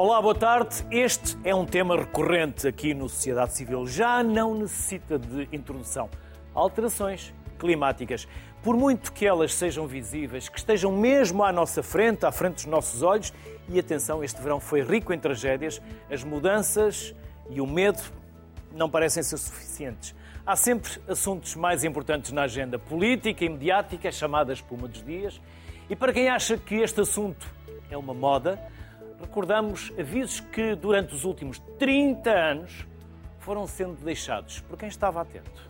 Olá, boa tarde. Este é um tema recorrente aqui no Sociedade Civil. Já não necessita de introdução. Alterações climáticas. Por muito que elas sejam visíveis, que estejam mesmo à nossa frente, à frente dos nossos olhos, e atenção, este verão foi rico em tragédias, as mudanças e o medo não parecem ser suficientes. Há sempre assuntos mais importantes na agenda política e mediática, chamada espuma dos dias. E para quem acha que este assunto é uma moda, recordamos avisos que durante os últimos 30 anos foram sendo deixados por quem estava atento.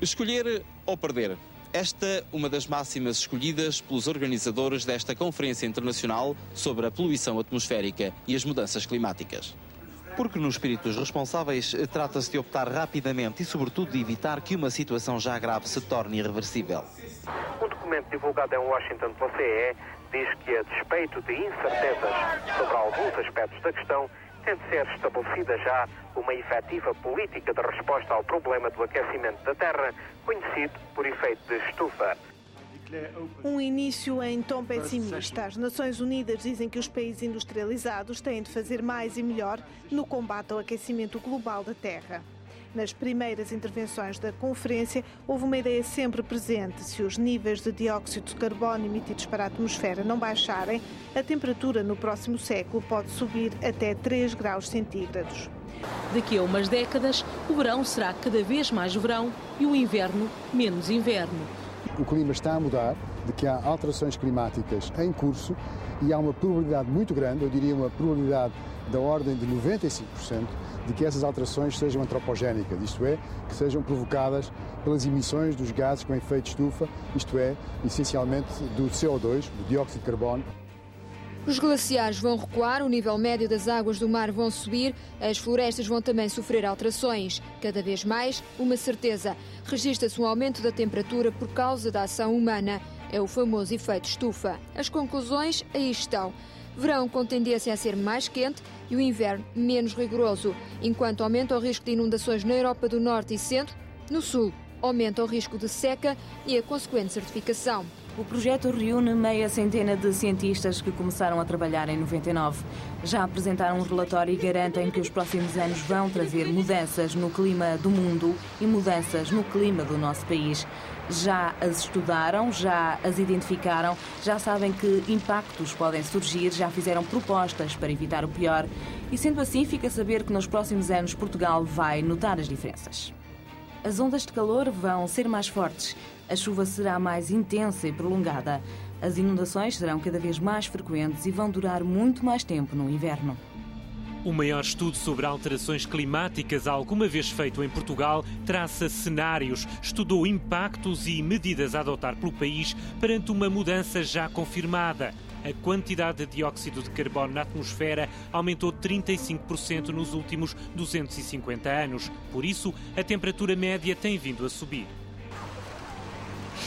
Escolher ou perder. Esta é uma das máximas escolhidas pelos organizadores desta Conferência Internacional sobre a Poluição Atmosférica e as Mudanças Climáticas. Porque no espírito dos responsáveis trata-se de optar rapidamente e, sobretudo, de evitar que uma situação já grave se torne irreversível. Um documento divulgado em Washington pela CE diz que, a despeito de incertezas sobre alguns aspectos da questão, tem de ser estabelecida já uma efetiva política de resposta ao problema do aquecimento da Terra, conhecido por efeito de estufa. Um início em tom pessimista. As Nações Unidas dizem que os países industrializados têm de fazer mais e melhor no combate ao aquecimento global da Terra. Nas primeiras intervenções da conferência, houve uma ideia sempre presente: se os níveis de dióxido de carbono emitidos para a atmosfera não baixarem, a temperatura no próximo século pode subir até 3 graus centígrados. Daqui a umas décadas, o verão será cada vez mais verão e o inverno menos inverno. O clima está a mudar, de que há alterações climáticas em curso e há uma probabilidade muito grande, eu diria uma probabilidade da ordem de 95%, de que essas alterações sejam antropogénicas, isto é, que sejam provocadas pelas emissões dos gases com efeito estufa, isto é, essencialmente do CO2, do dióxido de carbono. Os glaciares vão recuar, o nível médio das águas do mar vão subir, as florestas vão também sofrer alterações. Cada vez mais, uma certeza: registra-se um aumento da temperatura por causa da ação humana. É o famoso efeito estufa. As conclusões aí estão. Verão com tendência a ser mais quente e o inverno menos rigoroso, enquanto aumenta o risco de inundações na Europa do Norte e Centro, no Sul aumenta o risco de seca e a consequente certificação. O projeto reúne meia centena de cientistas que começaram a trabalhar em 99. Já apresentaram um relatório e garantem que os próximos anos vão trazer mudanças no clima do mundo e mudanças no clima do nosso país já as estudaram, já as identificaram, já sabem que impactos podem surgir, já fizeram propostas para evitar o pior e, sendo assim, fica a saber que nos próximos anos Portugal vai notar as diferenças. As ondas de calor vão ser mais fortes, a chuva será mais intensa e prolongada, as inundações serão cada vez mais frequentes e vão durar muito mais tempo no inverno. O maior estudo sobre alterações climáticas alguma vez feito em Portugal traça cenários, estudou impactos e medidas a adotar pelo país perante uma mudança já confirmada. A quantidade de dióxido de carbono na atmosfera aumentou 35% nos últimos 250 anos. Por isso, a temperatura média tem vindo a subir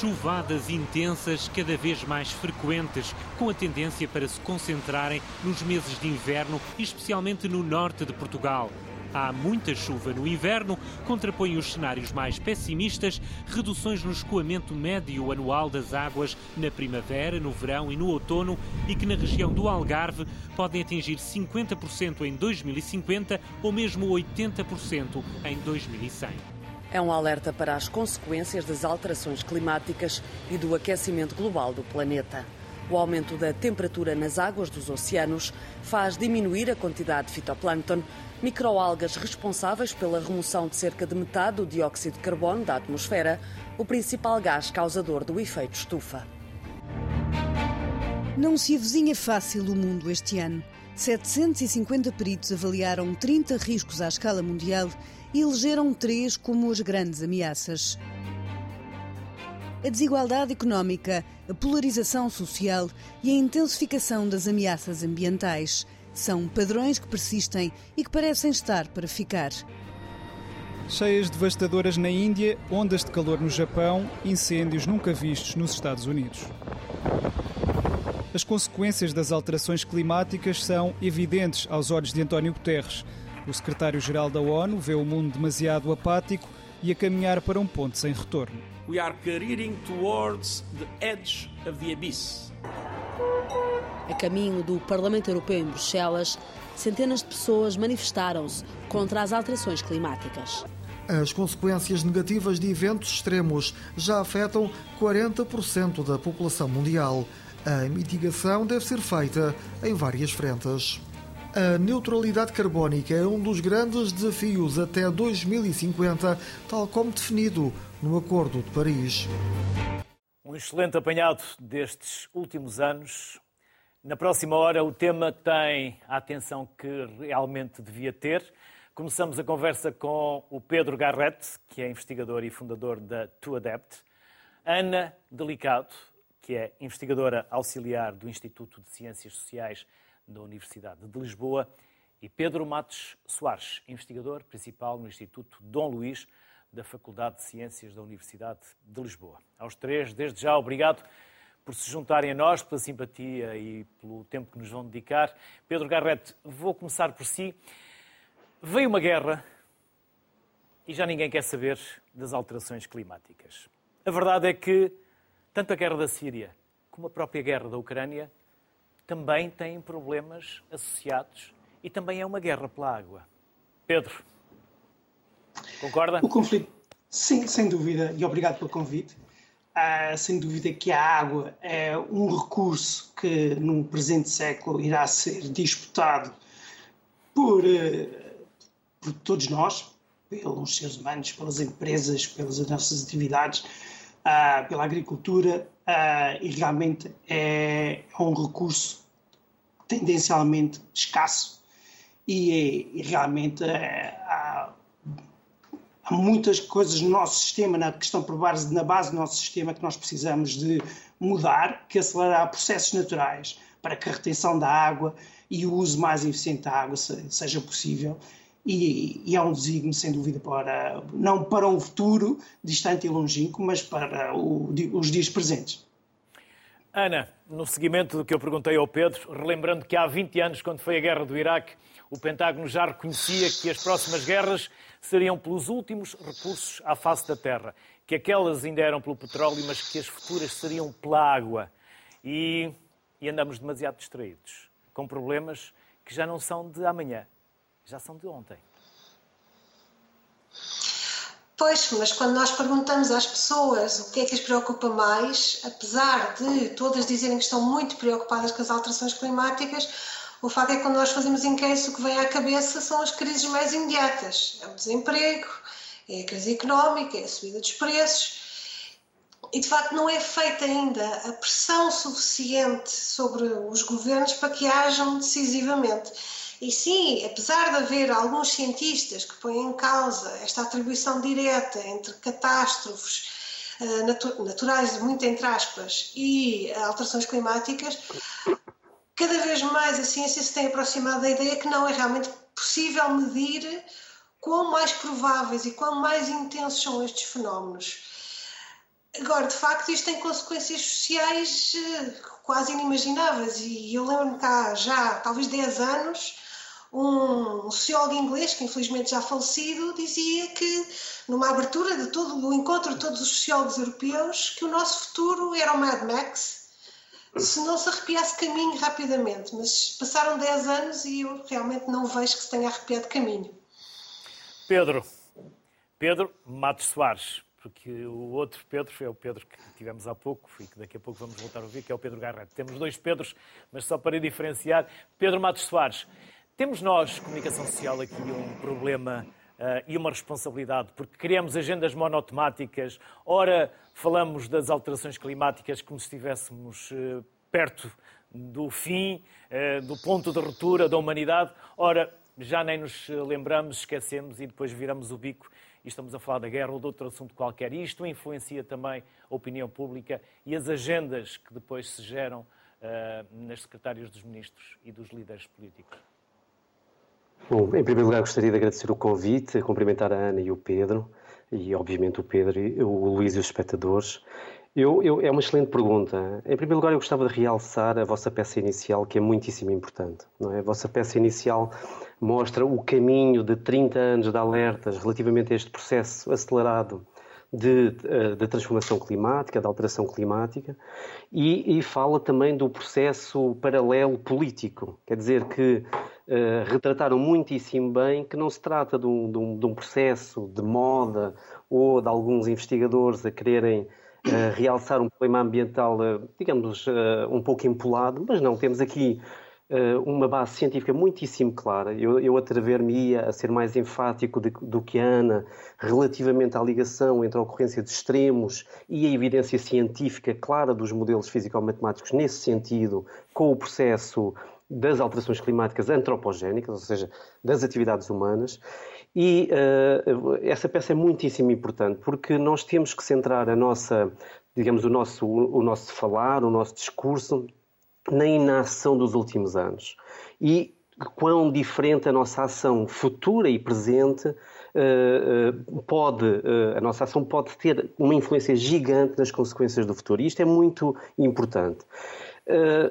chuvadas intensas cada vez mais frequentes, com a tendência para se concentrarem nos meses de inverno, especialmente no norte de Portugal. Há muita chuva no inverno, contrapõem os cenários mais pessimistas, reduções no escoamento médio anual das águas na primavera, no verão e no outono e que na região do Algarve podem atingir 50% em 2050 ou mesmo 80% em 2100. É um alerta para as consequências das alterações climáticas e do aquecimento global do planeta. O aumento da temperatura nas águas dos oceanos faz diminuir a quantidade de fitoplâncton, microalgas responsáveis pela remoção de cerca de metade do dióxido de carbono da atmosfera, o principal gás causador do efeito estufa. Não se avizinha fácil o mundo este ano. 750 peritos avaliaram 30 riscos à escala mundial elegeram três como as grandes ameaças. A desigualdade económica, a polarização social e a intensificação das ameaças ambientais são padrões que persistem e que parecem estar para ficar. Cheias devastadoras na Índia, ondas de calor no Japão, incêndios nunca vistos nos Estados Unidos. As consequências das alterações climáticas são evidentes aos olhos de António Guterres, o secretário-geral da ONU vê o mundo demasiado apático e a caminhar para um ponto sem retorno. We are careering towards the edge of the abyss. A caminho do Parlamento Europeu em Bruxelas, centenas de pessoas manifestaram-se contra as alterações climáticas. As consequências negativas de eventos extremos já afetam 40% da população mundial. A mitigação deve ser feita em várias frentes. A neutralidade carbónica é um dos grandes desafios até 2050, tal como definido no Acordo de Paris. Um excelente apanhado destes últimos anos. Na próxima hora, o tema tem a atenção que realmente devia ter. Começamos a conversa com o Pedro Garrett, que é investigador e fundador da TuAdept, Ana Delicado, que é investigadora auxiliar do Instituto de Ciências Sociais da Universidade de Lisboa, e Pedro Matos Soares, investigador principal no Instituto Dom Luís da Faculdade de Ciências da Universidade de Lisboa. Aos três, desde já, obrigado por se juntarem a nós, pela simpatia e pelo tempo que nos vão dedicar. Pedro Garrett, vou começar por si. Veio uma guerra e já ninguém quer saber das alterações climáticas. A verdade é que tanto a guerra da Síria como a própria guerra da Ucrânia também têm problemas associados e também é uma guerra pela água. Pedro, concorda? O conflito, sim, sem dúvida, e obrigado pelo convite. Uh, sem dúvida que a água é um recurso que no presente século irá ser disputado por, uh, por todos nós, pelos seres humanos, pelas empresas, pelas nossas atividades, uh, pela agricultura, e realmente é, é, um recurso tendencialmente escasso e, e realmente há há muitas coisas no nosso sistema, na questão por base, na base do nosso sistema, que nós precisamos de mudar, que acelerar processos naturais para que a retenção da água e o uso mais eficiente da água seja possível. E, e é um desígnio, sem dúvida, para, não para um futuro distante e longínquo, mas para o, os dias presentes. Ana, no seguimento do que eu perguntei ao Pedro, relembrando que há 20 anos, quando foi a guerra do Iraque, o Pentágono já reconhecia que as próximas guerras seriam pelos últimos recursos à face da Terra, que aquelas ainda eram pelo petróleo, mas que as futuras seriam pela água. E, e andamos demasiado distraídos, com problemas que já não são de amanhã, já são de ontem. Pois, mas quando nós perguntamos às pessoas o que é que as preocupa mais, apesar de todas dizerem que estão muito preocupadas com as alterações climáticas, o facto é que quando nós fazemos inquéritos, o que vem à cabeça são as crises mais imediatas. É o desemprego, é a crise económica, é a subida dos preços. E de facto não é feita ainda a pressão suficiente sobre os governos para que ajam decisivamente. E sim, apesar de haver alguns cientistas que põem em causa esta atribuição direta entre catástrofes uh, naturais, muito entre aspas, e alterações climáticas, cada vez mais a ciência se tem aproximado da ideia que não é realmente possível medir quão mais prováveis e quão mais intensos são estes fenómenos. Agora, de facto, isto tem consequências sociais eh, quase inimagináveis e eu lembro-me cá já, talvez 10 anos, um sociólogo inglês, que infelizmente já falecido, dizia que numa abertura de todo o encontro de todos os sociólogos europeus, que o nosso futuro era o Mad Max, se não se arrepiasse caminho rapidamente. Mas passaram 10 anos e eu realmente não vejo que se tenha arrepiado caminho. Pedro, Pedro Matos Soares, porque o outro Pedro é o Pedro que tivemos há pouco e que daqui a pouco vamos voltar a ouvir, que é o Pedro Garrett. Temos dois Pedros, mas só para diferenciar. Pedro Matos Soares, temos nós, comunicação social, aqui um problema uh, e uma responsabilidade, porque criamos agendas monotemáticas, ora falamos das alterações climáticas como se estivéssemos uh, perto do fim, uh, do ponto de ruptura da humanidade, ora já nem nos lembramos, esquecemos e depois viramos o bico e estamos a falar da guerra ou de outro assunto qualquer. E isto influencia também a opinião pública e as agendas que depois se geram uh, nas secretárias dos ministros e dos líderes políticos. Bom, em primeiro lugar gostaria de agradecer o convite, cumprimentar a Ana e o Pedro, e obviamente o Pedro, o Luís e os espectadores. Eu, eu, é uma excelente pergunta. Em primeiro lugar, eu gostava de realçar a vossa peça inicial, que é muitíssimo importante. Não é? A vossa peça inicial mostra o caminho de 30 anos de alertas relativamente a este processo acelerado eh, de transformação climática, de alteração climática, e, e, fala também do processo paralelo político. Quer dizer que uh, retrataram muitíssimo bem que não se trata de um, de, um, de um, processo de moda ou de alguns investigadores a quererem realçar um problema ambiental, uh, digamos, um pouco empolado, mas não, temos aqui eh, uma base científica muitíssimo clara. Eu, eu atrever-me-ia a ser mais enfático de, do que a Ana relativamente à ligação entre a ocorrência de extremos e a evidência científica clara dos modelos físico-matemáticos nesse sentido, com o processo das alterações climáticas antropogénicas, ou seja, das atividades humanas. E uh, essa peça é muitíssimo importante porque nós temos que centrar a nossa, digamos, o nosso, o nosso falar, o nosso discurso na inação dos últimos anos. E quão diferente a nossa ação futura e presente uh, uh, pode, a nossa ação pode ter uma influência gigante nas consequências do futuro. E isto é muito importante.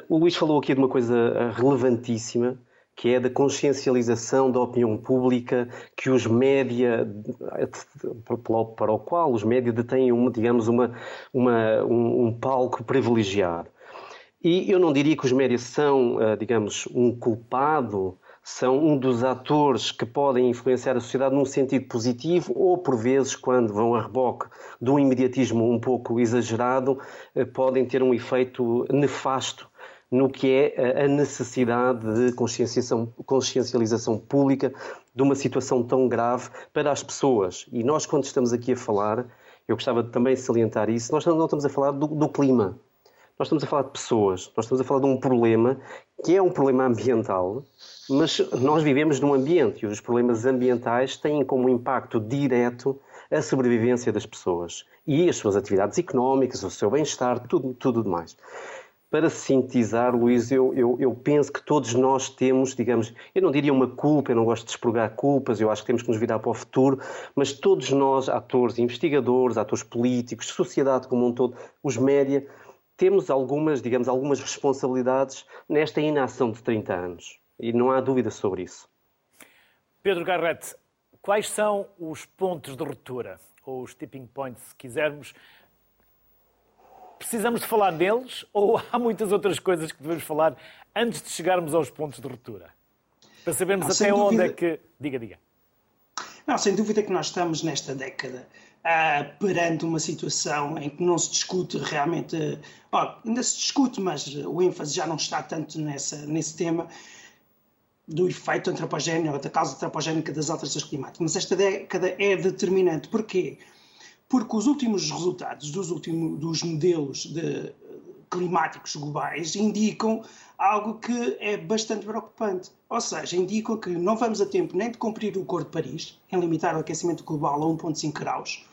o Luís falou aqui de uma coisa relevantíssima, que é da consciencialização da opinião pública que os média, para o qual os média detêm, uma, digamos, uma, uma um, um palco privilegiado. E eu não diria que os médias são, eh, digamos, um culpado, são um dos atores que podem influenciar a sociedade num sentido positivo ou, por vezes, quando vão a reboque de um imediatismo um pouco exagerado, eh, podem ter um efeito nefasto no que é a necessidade de conscienciação, consciencialização pública de uma situação tão grave para as pessoas. E nós, quando estamos aqui a falar, eu gostava também de salientar isso, nós não estamos a falar do, do clima, nós estamos a falar de pessoas, nós estamos a falar de um problema que é um problema ambiental, mas nós vivemos num ambiente e os problemas ambientais têm como impacto direto a sobrevivência das pessoas e as suas atividades económicas, o seu bem-estar, tudo, tudo demais. Para sintetizar, Luís, eu, eu, eu, penso que todos nós temos, digamos, eu não diria uma culpa, eu não gosto de expurgar culpas, eu acho que temos que nos virar para o futuro, mas todos nós, atores, investigadores, atores políticos, sociedade como um todo, os média, temos algumas, digamos, algumas responsabilidades nesta inação de 30 anos. E não há dúvida sobre isso. Pedro Garrett, quais são os pontos de ruptura, ou os tipping points, se quisermos? Precisamos de falar neles ou há muitas outras coisas que devemos falar antes de chegarmos aos pontos de ruptura? Para sabermos não, até onde dúvida... é que. Diga, diga. Não, sem dúvida que nós estamos nesta década ah, perante uma situação em que não se discute realmente, oh, ainda se discute, mas o ênfase já não está tanto nessa, nesse tema do efeito antropogénico, da causa antropogénica das alterações climáticas. Mas esta década é determinante. Porquê? Porque os últimos resultados dos, últimos, dos modelos de, climáticos globais indicam algo que é bastante preocupante. Ou seja, indicam que não vamos a tempo nem de cumprir o Acordo de Paris, em limitar o aquecimento global a 1,5 graus,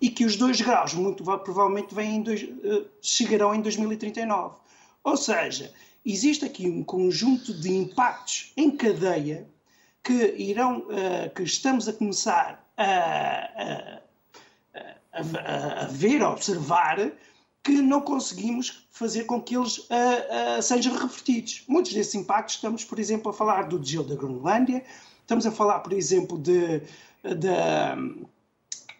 e que os 2 graus muito provavelmente em dois, uh, chegarão em 2039. Ou seja, existe aqui um conjunto de impactos em cadeia que irão, uh, que estamos a começar a, a, a ver, a observar, que não conseguimos fazer com que eles uh, sejam revertidos. Muitos desses impactos estamos, por exemplo, a falar do degelo da Groenlândia, estamos a falar, por exemplo, de, de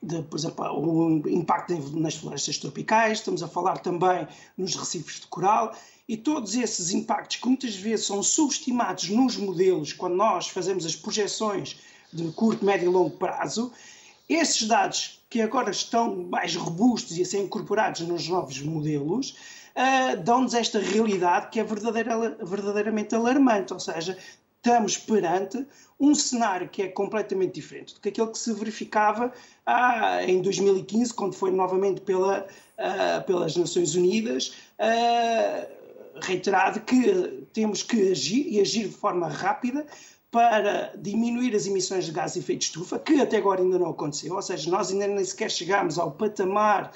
de, por exemplo, o impacto nas florestas tropicais, estamos a falar também nos recifes de coral, e todos esses impactos que muitas vezes são subestimados nos modelos, quando nós fazemos as projeções de curto, médio e longo prazo, esses dados que agora estão mais robustos e a ser incorporados nos novos modelos, uh, dão-nos esta realidade que é verdadeira, verdadeiramente alarmante, ou seja, estamos perante um cenário que é completamente diferente do que aquele que se verificava ah, em 2015, quando foi novamente pela, ah, pelas Nações Unidas reiterado que temos que agir e agir de forma rápida para diminuir as emissões de gás de efeito de estufa, que até agora ainda não aconteceu, ou seja, nós ainda nem sequer chegámos ao patamar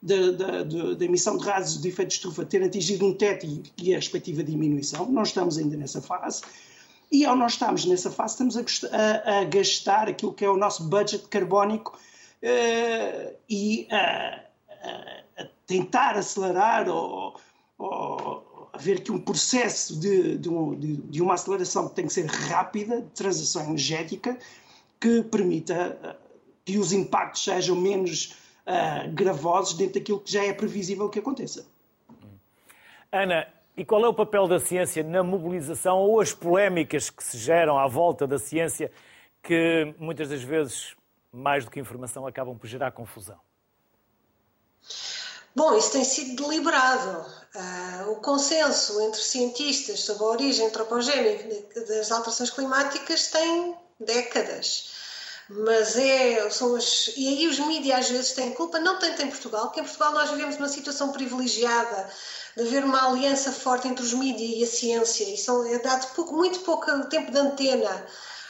da emissão de gases de efeito de estufa ter atingido um teto e, e a respectiva diminuição, não estamos ainda nessa fase. E ao nós estarmos nessa fase, estamos a, a, a gastar aquilo que é o nosso budget carbónico uh, e a, a, tentar acelerar ou, ou haver aqui um processo de, de, de, uma aceleração que tem que ser rápida, de transição energética, que permita eh, que os impactos sejam menos uh, gravosos dentro daquilo que já é previsível que aconteça. Ana, e qual é o papel da ciência na mobilização ou as polémicas que se geram à volta da ciência que muitas das vezes, mais do que informação, acabam por gerar confusão? Bom, isso tem sido deliberado. Uh, o consenso entre cientistas sobre a origem antropogénica das alterações climáticas tem décadas. Mas é, são as, e aí os mídias às vezes têm culpa, não tanto em Portugal, que em Portugal nós vivemos uma situação privilegiada de haver uma aliança forte entre os mídias e a ciência, e são, é dado pouco, muito pouco tempo de antena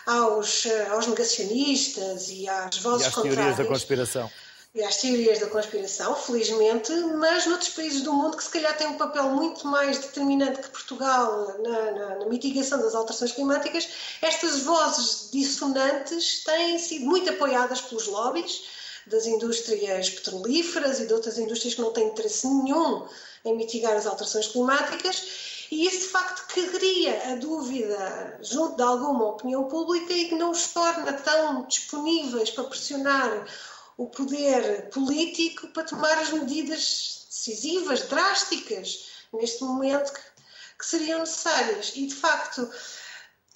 aos, aos negacionistas e às vozes e às contrárias. teorias da conspiração e às teorias da conspiração, felizmente, mas noutros países do mundo que se calhar têm um papel muito mais determinante que Portugal na, na, na mitigação das alterações climáticas, estas vozes dissonantes têm sido muito apoiadas pelos lobbies das indústrias petrolíferas e de outras indústrias que não têm interesse nenhum em mitigar as alterações climáticas e isso de facto cria a dúvida junto de alguma opinião pública e que não os torna tão disponíveis para pressionar o poder político para tomar as medidas decisivas, drásticas, neste momento que, que seriam necessárias. E, de facto,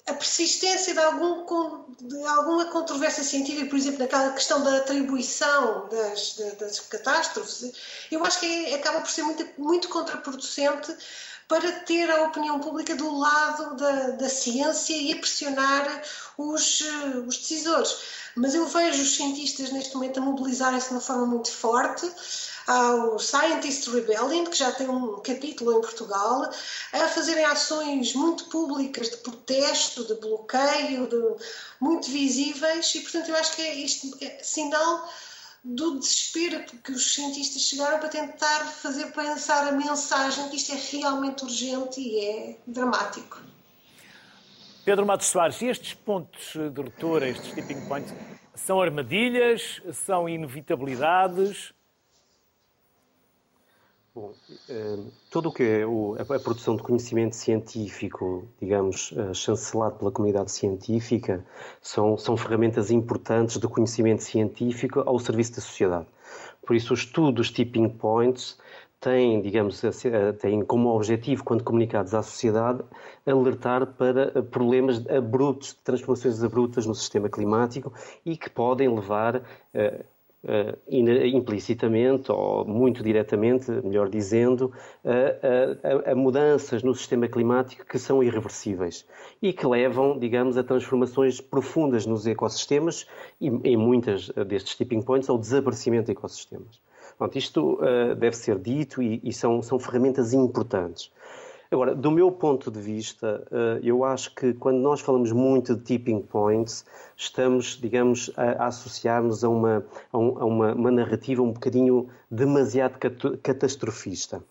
a persistência de, algum, de, alguma controvérsia científica, por exemplo, naquela questão da atribuição das, das catástrofes, eu acho que é, acaba por ser muito, muito contraproducente para ter a opinião pública do lado da, da ciência e a pressionar os, eh, os decisores. Mas eu vejo os cientistas neste momento a mobilizarem-se de uma forma muito forte ao Scientist Rebellion, que já tem um capítulo em Portugal, a fazerem ações muito públicas de protesto, de bloqueio, de, muito visíveis, e portanto eu acho que é isto é sinal do desespero que os cientistas chegaram para tentar fazer pensar a mensagem que isto é realmente urgente e é dramático. Pedro Matos Soares, estes pontos de ruptura, estes tipping points, são armadilhas, são inevitabilidades? Bom, eh, todo o que é a produção de conhecimento científico, digamos, eh, chancelado pela comunidade científica, são, são ferramentas importantes de conhecimento científico ao serviço da sociedade. Por isso, o estudo dos tipping points tem, digamos, tem como objetivo, quando comunicados à sociedade, alertar para problemas abruptos, transformações abruptas no sistema climático e que podem levar eh, Uh, implicitamente ou muito diretamente, melhor dizendo, a, a, a, mudanças no sistema climático que são irreversíveis e que levam, digamos, a transformações profundas nos ecossistemas e em muitas destes tipping points ao desaparecimento de ecossistemas. Pronto, isto uh, deve ser dito e, e são, são ferramentas importantes. Agora, do meu ponto de vista, eh, eu acho que quando nós falamos muito de tipping points, estamos, digamos, a, associar-nos a, uma, a, uma, uma narrativa um bocadinho demasiado catastrofista.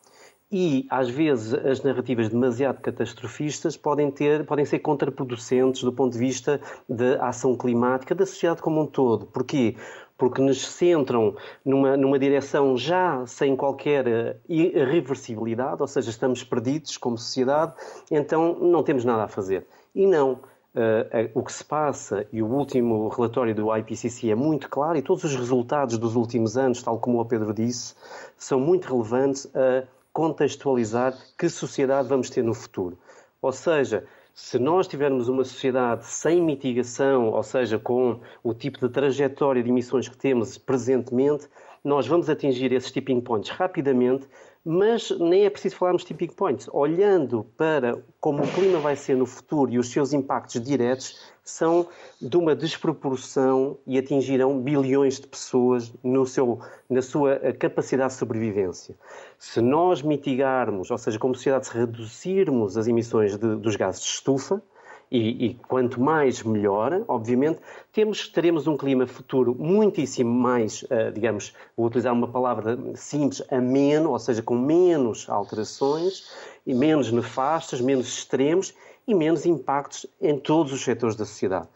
E, às vezes, as narrativas demasiado catastrofistas podem, ter, podem ser contraproducentes do ponto de vista da ação climática da sociedade como um todo. Porquê? Porque nos centram numa, numa direção já sem qualquer eh, irreversibilidade, ou seja, estamos perdidos como sociedade, então não temos nada a fazer. E não. Uh, o que se passa, e o último relatório do IPCC é muito claro, e todos os resultados dos últimos anos, tal como o Pedro disse, são muito relevantes a contextualizar que sociedade vamos ter no futuro. Ou seja, se nós tivermos uma sociedade sem mitigação, ou seja, com o tipo de trajetória de emissões que temos presentemente, nós vamos atingir esses tipping points rapidamente, mas nem é preciso falarmos tipping points. Olhando para como o clima vai ser no futuro e os seus impactos diretos, são de uma desproporção e atingirão bilhões de pessoas no seu, na sua eh, capacidade de sobrevivência. Se nós mitigarmos, ou seja, como sociedade, se reduzirmos as emissões de, dos gases de estufa, e, e, quanto mais melhor, obviamente, temos, teremos um clima futuro muitíssimo mais, uh, digamos, vou utilizar uma palavra simples, ameno, ou seja, com menos alterações e menos nefastas, menos extremos e menos impactos em todos os setores da sociedade.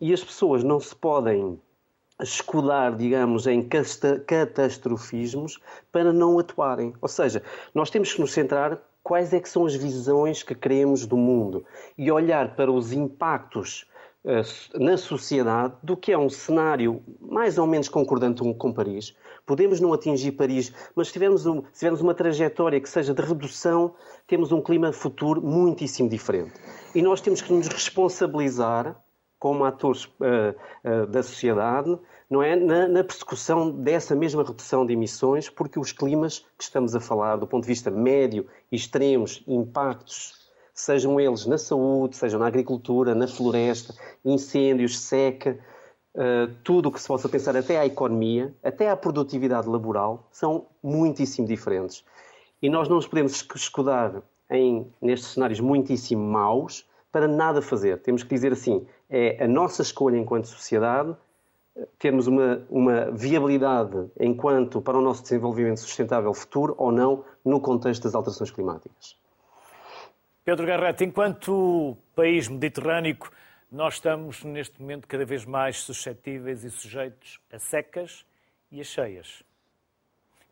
E as pessoas não se podem escudar, digamos, em catastrofismos para não atuarem. Ou seja, nós temos que nos centrar quais é que são as visões que queremos do mundo e olhar para os impactos uh, na sociedade do que é um cenário mais ou menos concordante com Paris, Podemos não atingir Paris, mas se tivermos, um, se tivermos uma trajetória que seja de redução, temos um clima futuro muitíssimo diferente. E nós temos que nos responsabilizar como atores uh, uh, da sociedade, não é, na, na, persecução dessa mesma redução de emissões, porque os climas que estamos a falar, do ponto de vista médio, extremos, impactos, sejam eles na saúde, sejam na agricultura, na floresta, incêndios, seca, uh, tudo o que se possa pensar, até à economia, até à produtividade laboral, são muitíssimo diferentes. E nós não nos podemos escudar em, nestes cenários muitíssimo maus para nada fazer. Temos que dizer assim, é a nossa escolha enquanto sociedade termos uma, uma viabilidade enquanto para o nosso desenvolvimento sustentável futuro ou não no contexto das alterações climáticas. Pedro Garrett, enquanto país mediterrâneo, nós estamos neste momento cada vez mais suscetíveis e sujeitos a secas e a cheias.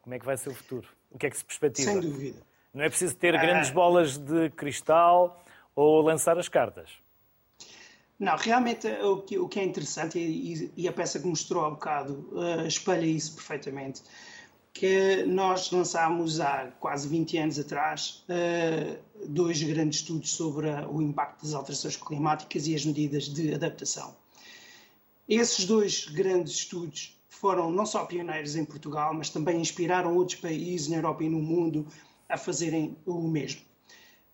Como é que vai ser o futuro? O que é que se perspectiva? Sem dúvida. Não é preciso ter grandes ah. bolas de cristal ou lançar as cartas. Não, realmente o que, o que é interessante, e, e, a peça que mostrou há bocado uh, espelha isso perfeitamente, que nós lançámos há quase 20 anos atrás uh, dois grandes estudos sobre o impacto das alterações climáticas e as medidas de adaptação. Esses dois grandes estudos foram não só pioneiros em Portugal, mas também inspiraram outros países na Europa e no mundo a fazerem o mesmo.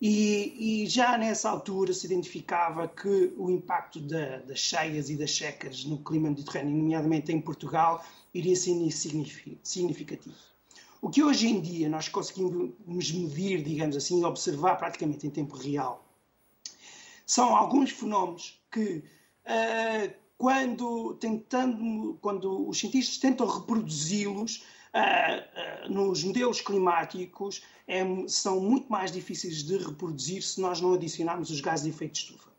E, e, já nessa altura se identificava que o impacto da, das cheias e das secas no clima mediterrâneo, nomeadamente em Portugal, iria ser significativo. O que hoje em dia nós conseguimos medir, digamos assim, observar praticamente em tempo real, são alguns fenómenos que, uh, quando, tentando, quando os cientistas tentam reproduzi-los, uh, uh, nos modelos climáticos é, são muito mais difíceis de reproduzir se nós não adicionarmos os gases de efeito de estufa.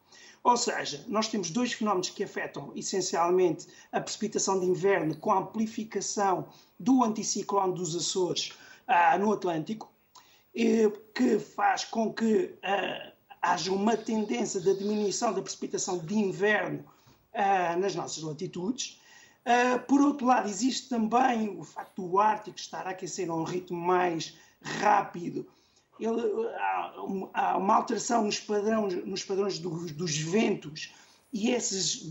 Ou seja, nós temos dois fenómenos que afetam essencialmente a precipitação de inverno com a amplificação do anticiclone dos Açores uh, no Atlântico, que faz com que haja uma tendência de diminuição da precipitação de inverno nas nossas latitudes. Uh, por outro lado, existe também o facto do Ártico estar a aquecer a um ritmo mais rápido. Ele, há, uma alteração nos padrões, nos padrões dos, dos ventos e, esses,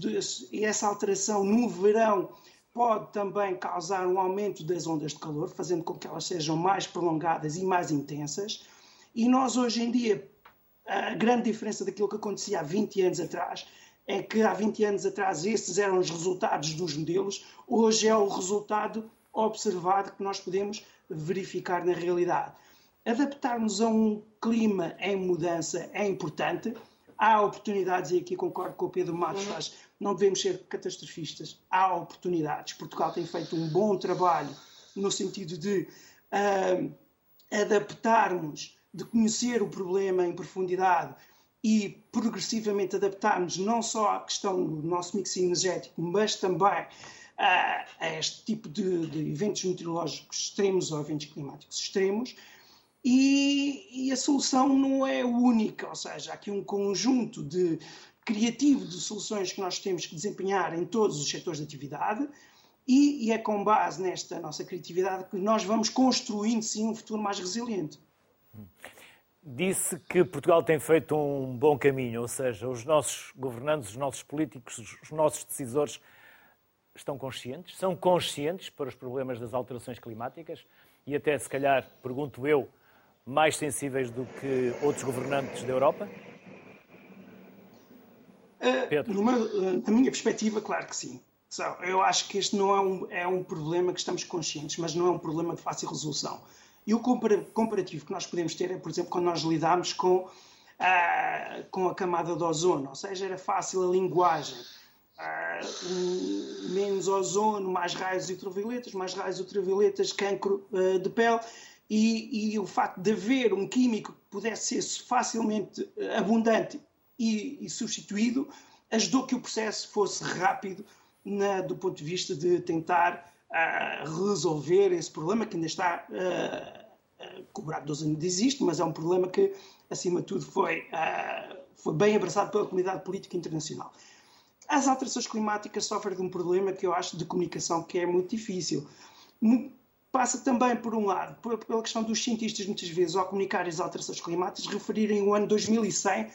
essa alteração no verão pode também causar um aumento das ondas de calor, fazendo com que elas sejam mais prolongadas e mais intensas. E nós, hoje em dia, a grande diferença daquilo que acontecia há 20 anos atrás é que há 20 anos atrás esses eram os resultados dos modelos, hoje é o resultado observado que nós podemos verificar na realidade. Adaptarmos a um clima em mudança é importante. Há oportunidades, e aqui concordo com o Pedro Matos, não devemos ser catastrofistas. Há oportunidades. Portugal tem feito um bom trabalho no sentido de uh, adaptarmos, de conhecer o problema em profundidade e progressivamente adaptarmos não só à questão do nosso mix energético, mas também a, a este tipo de, de, eventos meteorológicos extremos ou eventos climáticos extremos. E, e, a solução não é única, ou seja, há aqui um conjunto de criativo de soluções que nós temos que desempenhar em todos os setores de atividade e, e é com base nesta nossa criatividade que nós vamos construindo sim um futuro mais resiliente. Disse que Portugal tem feito um bom caminho, ou seja, os nossos governantes, os nossos políticos, os nossos decisores estão conscientes, são conscientes para os problemas das alterações climáticas e até, se calhar, pergunto eu, mais sensíveis do que outros governantes da Europa? Uh, numa, uh, da minha perspectiva, claro que sim. Eu acho que este não é um, é um problema que estamos conscientes, mas não é um problema de fácil resolução. E o comparativo que nós podemos ter é, por exemplo, quando nós lidamos com, uh, com a camada de ozono, ou seja, era fácil a linguagem. Um, menos ozono, mais raios ultravioletas, mais raios ultravioletas, cancro uh, de pele, e, e, o facto de haver um químico que pudesse ser facilmente abundante e, e substituído ajudou que o processo fosse rápido na, do ponto de vista de tentar resolver esse problema que ainda está uh, cobrado dos anos existe, mas é um problema que, acima de tudo, foi, uh, foi bem abraçado pela comunidade política internacional. As alterações climáticas sofrem de um problema que eu acho de comunicação que é muito difícil. passa também, por um lado, pela questão dos cientistas, muitas vezes, ao comunicar as alterações climáticas, referirem o ano 2100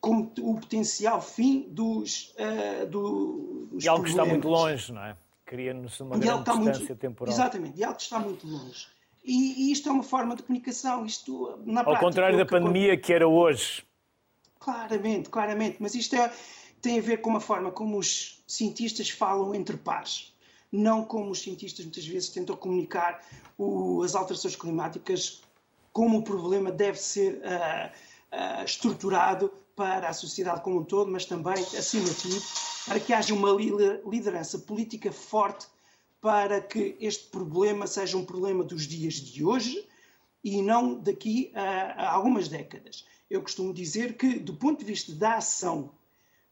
como o potencial fim dos, uh, do, dos E algo que está muito longe, não é? Cria-nos uma grande distância muito, temporal. Exatamente, e algo que está muito longe. E, e, isto é uma forma de comunicação, isto na Ao prática, contrário da pandemia que era hoje. Claramente, claramente, mas isto é, tem a ver com a forma como os cientistas falam entre pares, não como os cientistas muitas vezes tentam comunicar o, as alterações climáticas como o problema deve ser uh, uh, estruturado para a sociedade como um todo, mas também, acima de tudo, para que haja uma liderança política forte para que este problema seja um problema dos dias de hoje e não daqui a, a algumas décadas. Eu costumo dizer que, do ponto de vista da ação,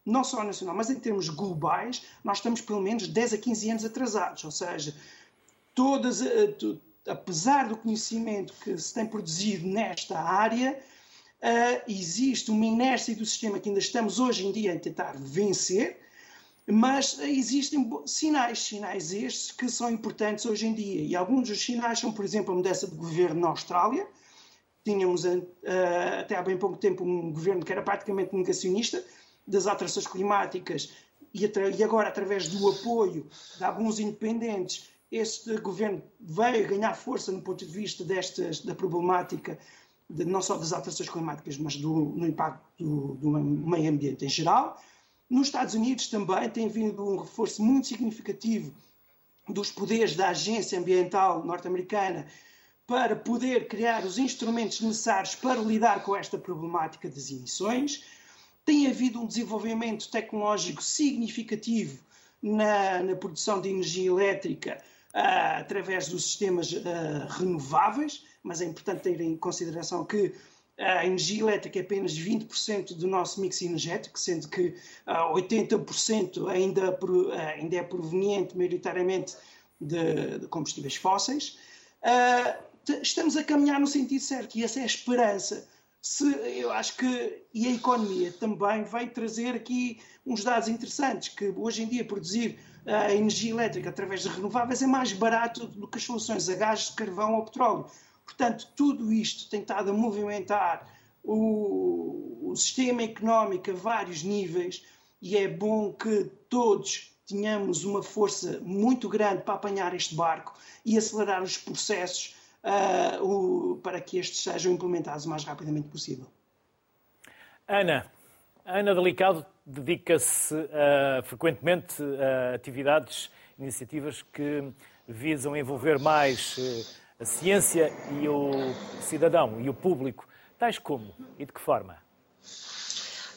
não só nacional, mas em termos globais, nós estamos pelo menos 10 a 15 anos atrasados. Ou seja, todas, eh, apesar do conhecimento que se tem produzido nesta área, uh, existe uma inércia do sistema que ainda estamos hoje em dia a tentar vencer, mas existem sinais, sinais estes que são importantes hoje em dia. E alguns dos sinais são, por exemplo, a mudança de governo na Austrália. Tínhamos uh, até há bem pouco tempo um governo que era praticamente negacionista das alterações climáticas e, e agora, através do apoio de alguns independentes, este governo veio ganhar força no ponto de vista destas, da problemática de, não só das alterações climáticas, mas do, no impacto do, do, meio ambiente em geral. Nos Estados Unidos também tem havido um reforço muito significativo dos poderes da Agência Ambiental norte-americana para poder criar os instrumentos necessários para lidar com esta problemática das emissões. Tem havido um desenvolvimento tecnológico significativo na, na produção de energia elétrica uh, através dos sistemas uh, renováveis mas é importante ter em consideração que a energia elétrica é apenas 20% do nosso mix energético, sendo que 80% ah, ainda, ah, ainda é proveniente maioritariamente de, de combustíveis fósseis. Estamos a caminhar no sentido certo e essa é a esperança. Se, eu acho que e a economia também vai trazer aqui uns dados interessantes, que hoje em dia produzir a energia elétrica através de renováveis é mais barato do que as soluções a gás, carvão ou petróleo. Portanto, tudo isto tem estado a movimentar o, o sistema económico a vários níveis e é bom que todos tenhamos uma força muito grande para apanhar este barco e acelerar os processos uh, o, para que estes sejam implementados o mais rapidamente possível. Ana, Ana Delicado dedica-se uh, frequentemente a atividades, iniciativas que visam envolver mais uh, a ciência e o cidadão e o público, tais como e de que forma?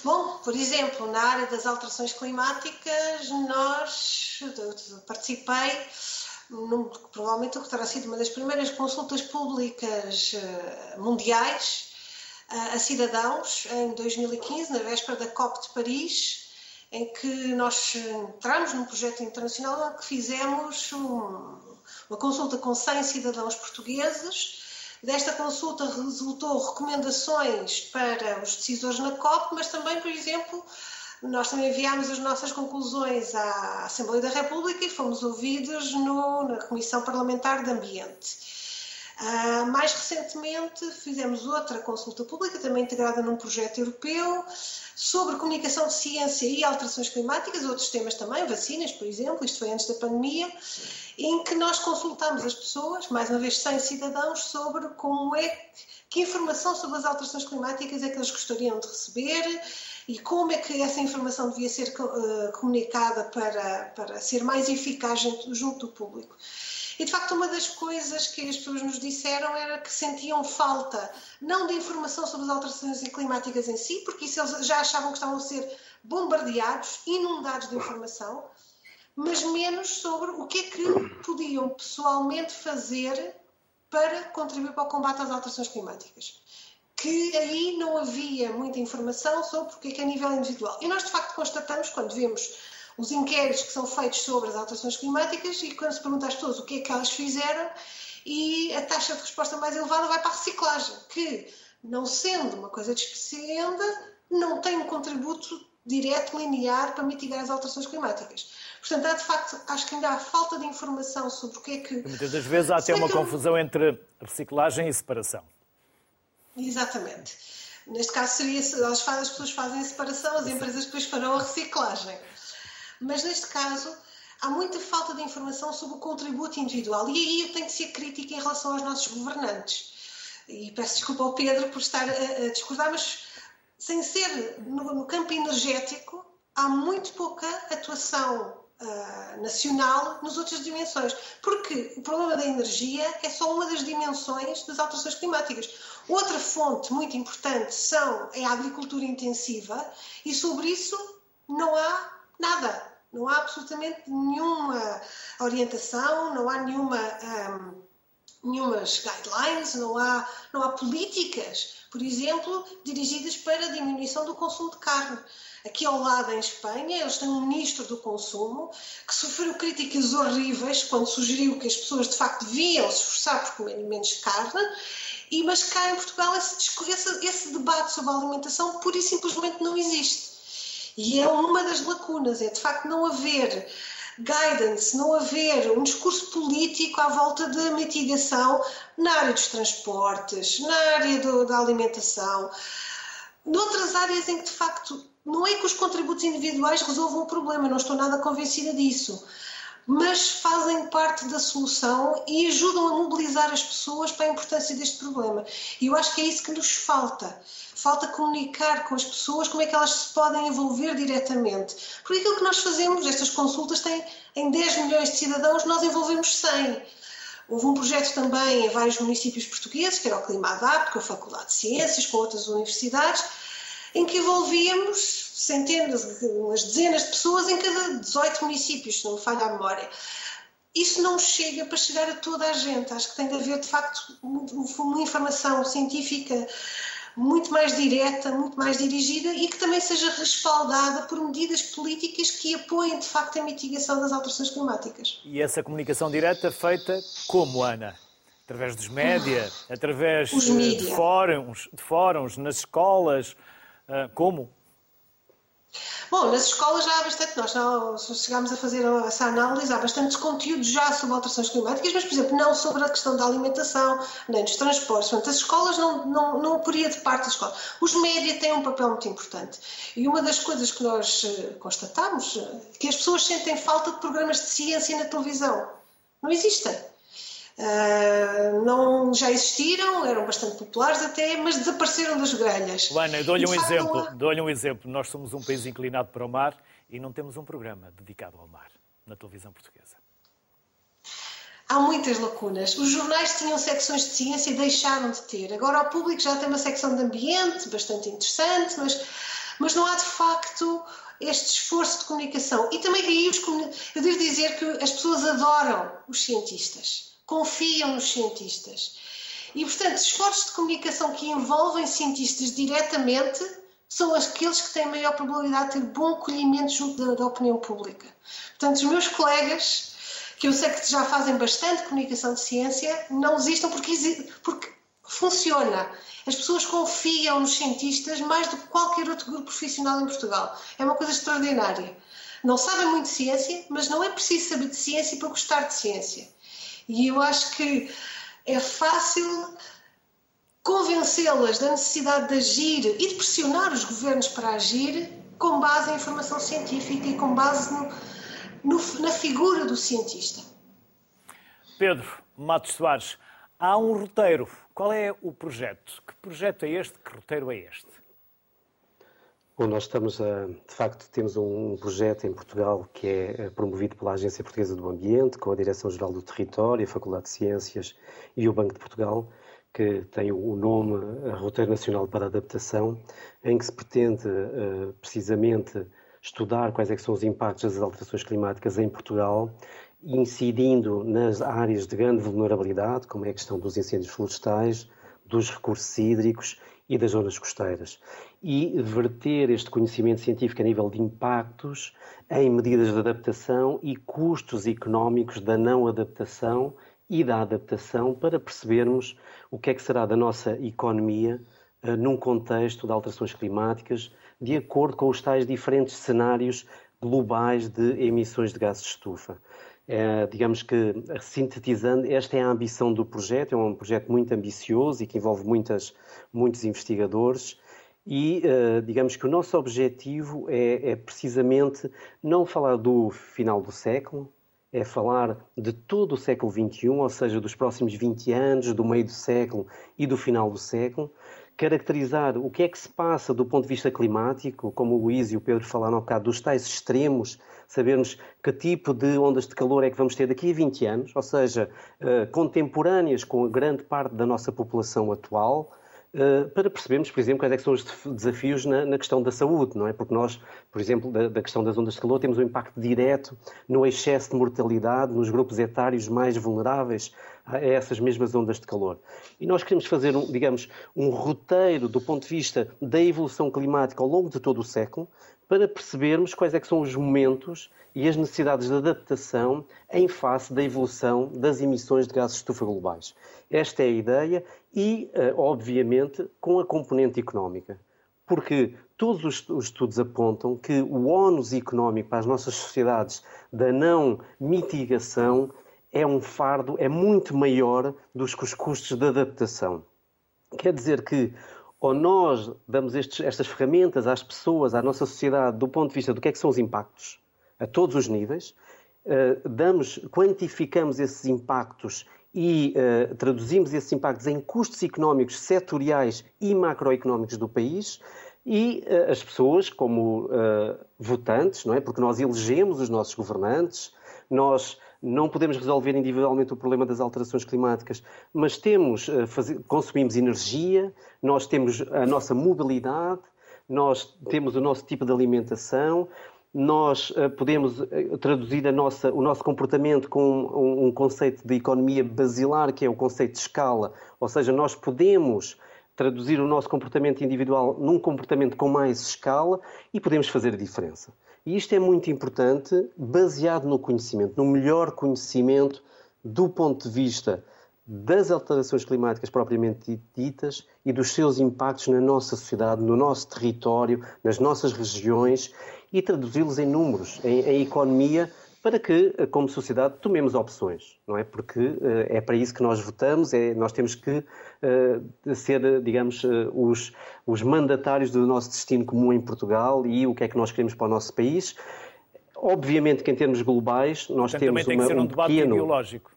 Bom, por exemplo, na área das alterações climáticas, nós participei num, provavelmente o que terá sido uma das primeiras consultas públicas uh, mundiais uh, a cidadãos em 2015, na véspera da COP de Paris, em que nós entramos num projeto internacional que fizemos um, uma consulta com 100 cidadãos portugueses. Desta consulta resultou recomendações para os decisores na COP, mas também, por exemplo, nós também enviámos as nossas conclusões à Assembleia da República e fomos ouvidos no, na Comissão Parlamentar de Ambiente. Uh, mais recentemente fizemos outra consulta pública, também integrada num projeto europeu, sobre comunicação de ciência e alterações climáticas, outros temas também, vacinas, por exemplo, isto foi antes da pandemia, em que nós consultamos as pessoas, mais uma vez 100 cidadãos, sobre como é que informação sobre as alterações climáticas é que eles gostariam de receber e como é que essa informação devia ser uh, comunicada para, para ser mais eficaz junto do público. E de facto, uma das coisas que as pessoas nos disseram era que sentiam falta, não de informação sobre as alterações climáticas em si, porque isso eles já achavam que estavam a ser bombardeados, inundados de informação, mas menos sobre o que é que podiam pessoalmente fazer para contribuir para o combate às alterações climáticas. Que aí não havia muita informação sobre o que é que é a nível individual. E nós, de facto, constatamos, quando vemos os inquéritos que são feitos sobre as alterações climáticas e quando se pergunta às pessoas o que é que elas fizeram e a taxa de resposta mais elevada vai para a reciclagem, que, não sendo uma coisa despecienda, não tem um contributo direto, linear, para mitigar as alterações climáticas. Portanto, há de facto, acho que ainda há falta de informação sobre o que é que. Muitas das vezes há até uma confusão entre reciclagem e separação. Exatamente. Neste caso seria, as pessoas fazem a separação, as empresas depois farão a reciclagem. Mas neste caso, há muita falta de informação sobre o contributo individual. E aí eu tenho que ser crítica em relação aos nossos governantes. E peço desculpa ao Pedro por estar a, a discordar, mas sem ser no, no, campo energético, há muito pouca atuação uh, nacional nas outras dimensões. Porque o problema da energia é só uma das dimensões das alterações climáticas. Outra fonte muito importante são, é a agricultura intensiva, e sobre isso não há nada. Não há absolutamente nenhuma orientação, não há nenhuma, um, nenhumas guidelines, não há, não há políticas, por exemplo, dirigidas para a diminuição do consumo de carne. Aqui ao lado, em Espanha, eles têm um ministro do consumo que sofreu críticas horríveis quando sugeriu que as pessoas de facto deviam se esforçar por comer menos carne. E, mas cá em Portugal esse, esse, esse debate sobre a alimentação pura e simplesmente não existe. E é uma das lacunas, é de facto não haver guidance, não haver um discurso político à volta da mitigação na área dos transportes, na área do, da alimentação, noutras áreas em que de facto não é que os contributos individuais resolvam o problema, não estou nada convencida disso, mas fazem parte da solução e ajudam a mobilizar as pessoas para a importância deste problema. E eu acho que é isso que nos falta. Falta comunicar com as pessoas como é que elas se podem envolver diretamente. Porque aquilo que nós fazemos, estas consultas têm em 10 milhões de cidadãos, nós envolvemos 100. Houve um projeto também em vários municípios portugueses, que era o Clima Adapt, com a Faculdade de Ciências, com outras universidades, em que envolvíamos centenas, umas dezenas de pessoas em cada 18 municípios, se não me falha a memória. Isso não chega para chegar a toda a gente. Acho que tem de haver, de facto, uma informação científica muito mais direta, muito mais dirigida e que também seja respaldada por medidas políticas que apoiem, de facto, a mitigação das alterações climáticas. E essa comunicação direta feita como, Ana? Através dos média, através de fóruns, de fóruns, nas escolas, ah, como? Bom, nas escolas já há bastante, nós não, chegámos a fazer essa análise, há bastantes conteúdos já sobre alterações climáticas, mas, por exemplo, não sobre a questão da alimentação, nem dos transportes. Portanto, as escolas não, não, não poria de parte da escola. Os média têm um papel muito importante. E uma das coisas que nós eh, constatamos é que as pessoas sentem falta de programas de ciência na televisão. Não existem. Uh, não, já existiram, eram bastante populares até, mas desapareceram das grelhas. Luana, dou-lhe um exemplo. Há... Dou-lhe um exemplo. Nós somos um país inclinado para o mar e não temos um programa dedicado ao mar na televisão portuguesa. Há muitas lacunas. Os jornais tinham secções de ciência e deixaram de ter. Agora o público já tem uma secção de ambiente bastante interessante, mas, mas não há de facto este esforço de comunicação. E também aí os, eu devo dizer que as pessoas adoram os cientistas confiam nos cientistas. E, portanto, esforços de comunicação que envolvem cientistas diretamente são aqueles que têm maior probabilidade de ter bom acolhimento junto da, da opinião pública. Portanto, os meus colegas, que eu sei que já fazem bastante comunicação de ciência, não existam porque, porque funciona. As pessoas confiam nos cientistas mais do que qualquer outro grupo profissional em Portugal. É uma coisa extraordinária. Não sabem muito de ciência, mas não é preciso saber de ciência para gostar de ciência. E eu acho que é fácil convencê-las da necessidade de agir e de pressionar os governos para agir com base em informação científica e com base no, no, na figura do cientista. Pedro Matos Soares, há um roteiro. Qual é o projeto? Que projeto é este? Que roteiro é este? Bom, nós estamos a, de facto, temos um projeto em Portugal que é eh, promovido pela Agência Portuguesa do Ambiente, com a Direção-Geral do Território, a Faculdade de Ciências e o Banco de Portugal, que tem o nome eh, Roteiro Nacional para a Adaptação, em que se pretende eh, precisamente estudar quais é são os impactos das alterações climáticas em Portugal, incidindo nas áreas de grande vulnerabilidade, como é a questão dos incêndios florestais, dos recursos hídricos e das zonas costeiras. E verter este conhecimento científico a nível de impactos em medidas de adaptação e custos económicos da não adaptação e da adaptação para percebermos o que é que será da nossa economia uh, num contexto de alterações climáticas, de acordo com os tais diferentes cenários globais de emissões de gases de estufa. É, digamos que, sintetizando, esta é a ambição do projeto, é um projeto muito ambicioso e que envolve muitas, muitos investigadores. E uh, digamos que o nosso objetivo é, é, precisamente não falar do final do século, é falar de todo o século XXI, ou seja, dos próximos 20 anos, do meio do século e do final do século, caracterizar o que é que se passa do ponto de vista climático, como o Luís e o Pedro falaram há bocado, dos tais extremos, sabermos que tipo de ondas de calor é que vamos ter daqui a 20 anos, ou seja, uh, contemporâneas com a grande parte da nossa população atual, para percebermos, por exemplo, quais é são os desafios na, na, questão da saúde, não é? Porque nós, por exemplo, da, da, questão das ondas de calor, temos um impacto direto no excesso de mortalidade nos grupos etários mais vulneráveis a essas mesmas ondas de calor. E nós queremos fazer, um, digamos, um roteiro do ponto de vista da evolução climática ao longo de todo o século, para percebermos quais é são os momentos e as necessidades de adaptação em face da evolução das emissões de gases de estufa globais. Esta é a ideia e, eh, obviamente, com a componente económica. Porque todos os estudos apontam que o ónus económico para as nossas sociedades da não mitigação é um fardo, é muito maior do que os custos de adaptação. Quer dizer que ou nós damos estes, estas ferramentas às pessoas, à nossa sociedade, do ponto de vista do que é que são os impactos, a todos os níveis, uh, damos, quantificamos esses impactos e uh, traduzimos esses impactos em custos económicos setoriais e macroeconómicos do país e uh, as pessoas, como votantes, não é? porque nós elegemos os nossos governantes, nós não podemos resolver individualmente o problema das alterações climáticas, mas temos, eh, consumimos energia, nós temos a nossa mobilidade, nós temos o nosso tipo de alimentação, nós eh, podemos eh, traduzir nossa, o nosso comportamento com um, um, conceito de economia basilar, que é o conceito de escala, ou seja, nós podemos traduzir o nosso comportamento individual num comportamento com mais escala e podemos fazer a diferença. E isto é muito importante, baseado no conhecimento, no melhor conhecimento do ponto de vista das alterações climáticas propriamente ditas e dos seus impactos na nossa sociedade, no nosso território, nas nossas regiões e traduzi-los em números, em, em economia para que, eh, como sociedade, tomemos opções, não é? Porque uh, é para isso que nós votamos, é, nós temos que uh, ser, digamos, uh, os, os mandatários do nosso destino comum em Portugal e o que é que nós queremos para o nosso país. Obviamente que em termos globais nós Portanto, temos também tem uma, que ser um, um debate pequeno... ideológico.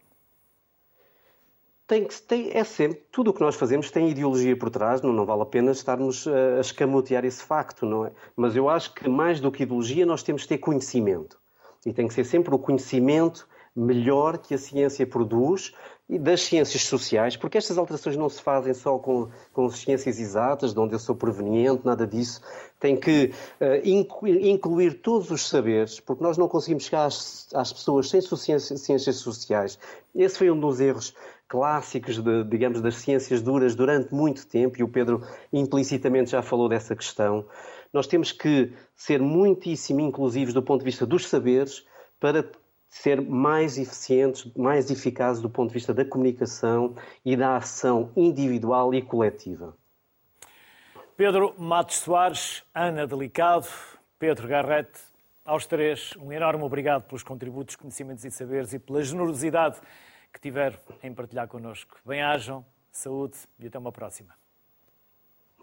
Tem que, tem, é sempre, tudo o que nós fazemos tem ideologia por trás, não, não vale a pena estarmos a, a escamotear esse facto, não é? Mas eu acho que mais do que ideologia nós temos que ter conhecimento. E tem que ser sempre o conhecimento melhor que a ciência produz e das ciências sociais, porque estas alterações não se fazem só com, com ciências exatas, de onde eu sou proveniente, nada disso. Tem que uh, incluir todos os saberes, porque nós não conseguimos chegar às, às pessoas sem ciências, ciências sociais. Esse foi um dos erros clássicos, de, digamos, das ciências duras durante muito tempo, e o Pedro implicitamente já falou dessa questão. Nós temos que ser muitíssimo inclusivos do ponto de vista dos saberes para ser mais eficientes, mais eficazes do ponto de vista da comunicação e da ação individual e coletiva. Pedro Matos Soares, Ana Delicado, Pedro Garrete, aos três, um enorme obrigado pelos contributos, conhecimentos e saberes e pela generosidade que tiver em partilhar connosco. Bem-ajam, saúde e até uma próxima.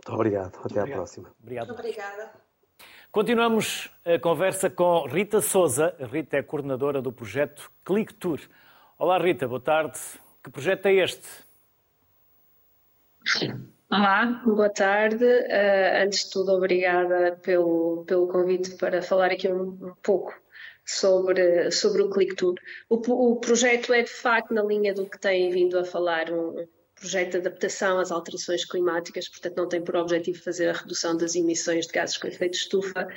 Muito obrigado. Até obrigado. à próxima. Obrigado. Obrigada. Continuamos a conversa com Rita Souza. A Rita é coordenadora do projeto ClickTour. Olá, Rita, boa tarde. Que projeto é este? Olá, boa tarde. Uh, antes de tudo, obrigada pelo, pelo convite para falar aqui um, um pouco sobre, sobre o ClickTour. O, o projeto é, de facto, na linha do que tem vindo a falar um, projeto de adaptação às alterações climáticas, portanto, não tem por objetivo fazer a redução das emissões de gases com efeito de estufa.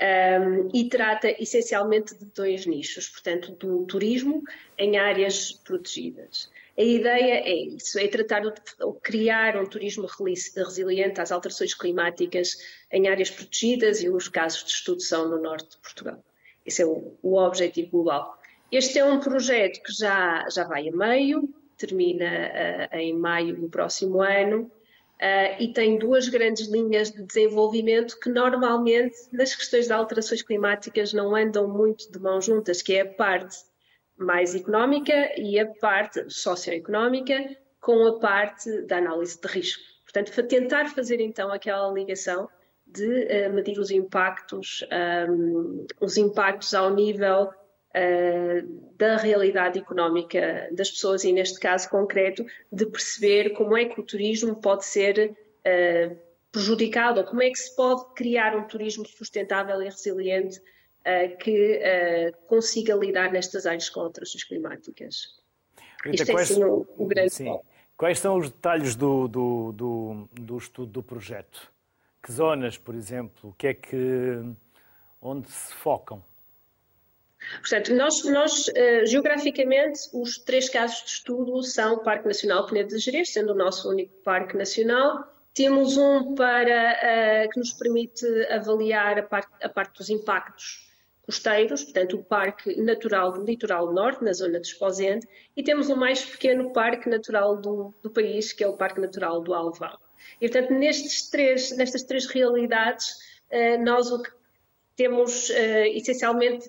Um, e trata essencialmente de dois nichos, portanto, do turismo em áreas protegidas. A ideia é isso, é tratar de criar um turismo resiliente às alterações climáticas em áreas protegidas e os casos de estudo são no norte de Portugal. Esse é o, o objetivo global. Este é um projeto que já, já vai a meio, termina uh, em maio do próximo ano. Uh, e tem duas grandes linhas de desenvolvimento que normalmente nas questões de alterações climáticas não andam muito de mãos juntas, que é a parte mais económica e a parte socioeconómica com a parte da análise de risco. Portanto, tentar fazer então aquela ligação de uh, medir os impactos, um, os impactos ao nível uh, da realidade económica das pessoas e, neste caso concreto, de perceber como é que o turismo pode ser uh, prejudicado ou como é que se pode criar um turismo sustentável e resiliente uh, que consiga lidar nestas áreas com alterações climáticas. Rita, Isto é quais... sim o, o grande sim. Quais são os detalhes do, do, do, do estudo do projeto? Que zonas, por exemplo, que é que onde se focam? Portanto, nós, nós uh, geograficamente, os três casos de estudo são o Parque Nacional Penedo de Gerês, sendo o nosso único parque nacional. Temos um para, uh, que nos permite avaliar a parte, a parte dos impactos costeiros, portanto, o Parque Natural do Litoral Norte, na zona de Esposende, e temos o mais pequeno parque natural do, do país, que é o Parque Natural do Alvão. E, portanto, nestes três, nestas três realidades, uh, nós o que temos essencialmente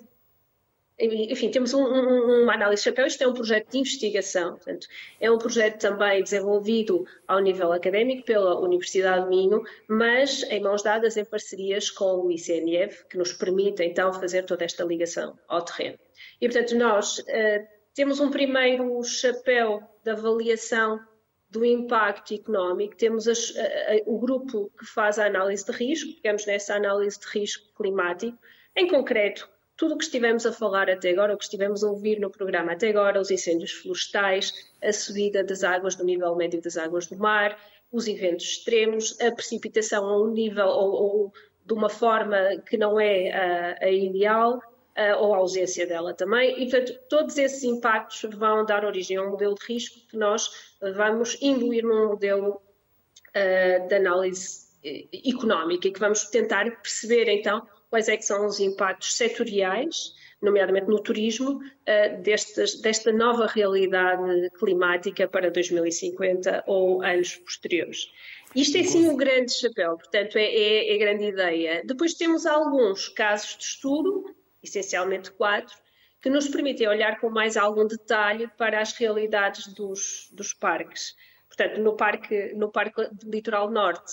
enfim, temos um, um, uma análise de chapéu, isto é um projeto de investigação, portanto, é um projeto também desenvolvido ao nível académico pela Universidade de Minho, mas em mãos dadas em parcerias com o ICNF, que nos permite então fazer toda esta ligação ao terreno. E portanto nós uh, temos um primeiro chapéu de avaliação do impacto económico, temos a, a, o grupo que faz a análise de risco, digamos nessa análise de risco climático, em concreto tudo o que estivemos a falar até agora, o que estivemos a ouvir no programa até agora, os incêndios florestais, a subida das águas do nível médio das águas do mar, os eventos extremos, a precipitação a um nível ou, ou de uma forma que não é a, a ideal, a, ou a ausência dela também, e portanto todos esses impactos vão dar origem a um modelo de risco que nós vamos imbuir num modelo uh, de análise eh, económica e que vamos tentar perceber então quais é que são os impactos setoriais, nomeadamente no turismo, eh, destas, desta nova realidade climática para 2050 ou anos posteriores. Isto é sim o um grande chapéu, portanto é, é, é grande ideia. Depois temos alguns casos de estudo, essencialmente quatro, que nos permitem olhar com mais algum detalhe para as realidades dos, dos parques. Portanto, no Parque, no parque do Litoral Norte,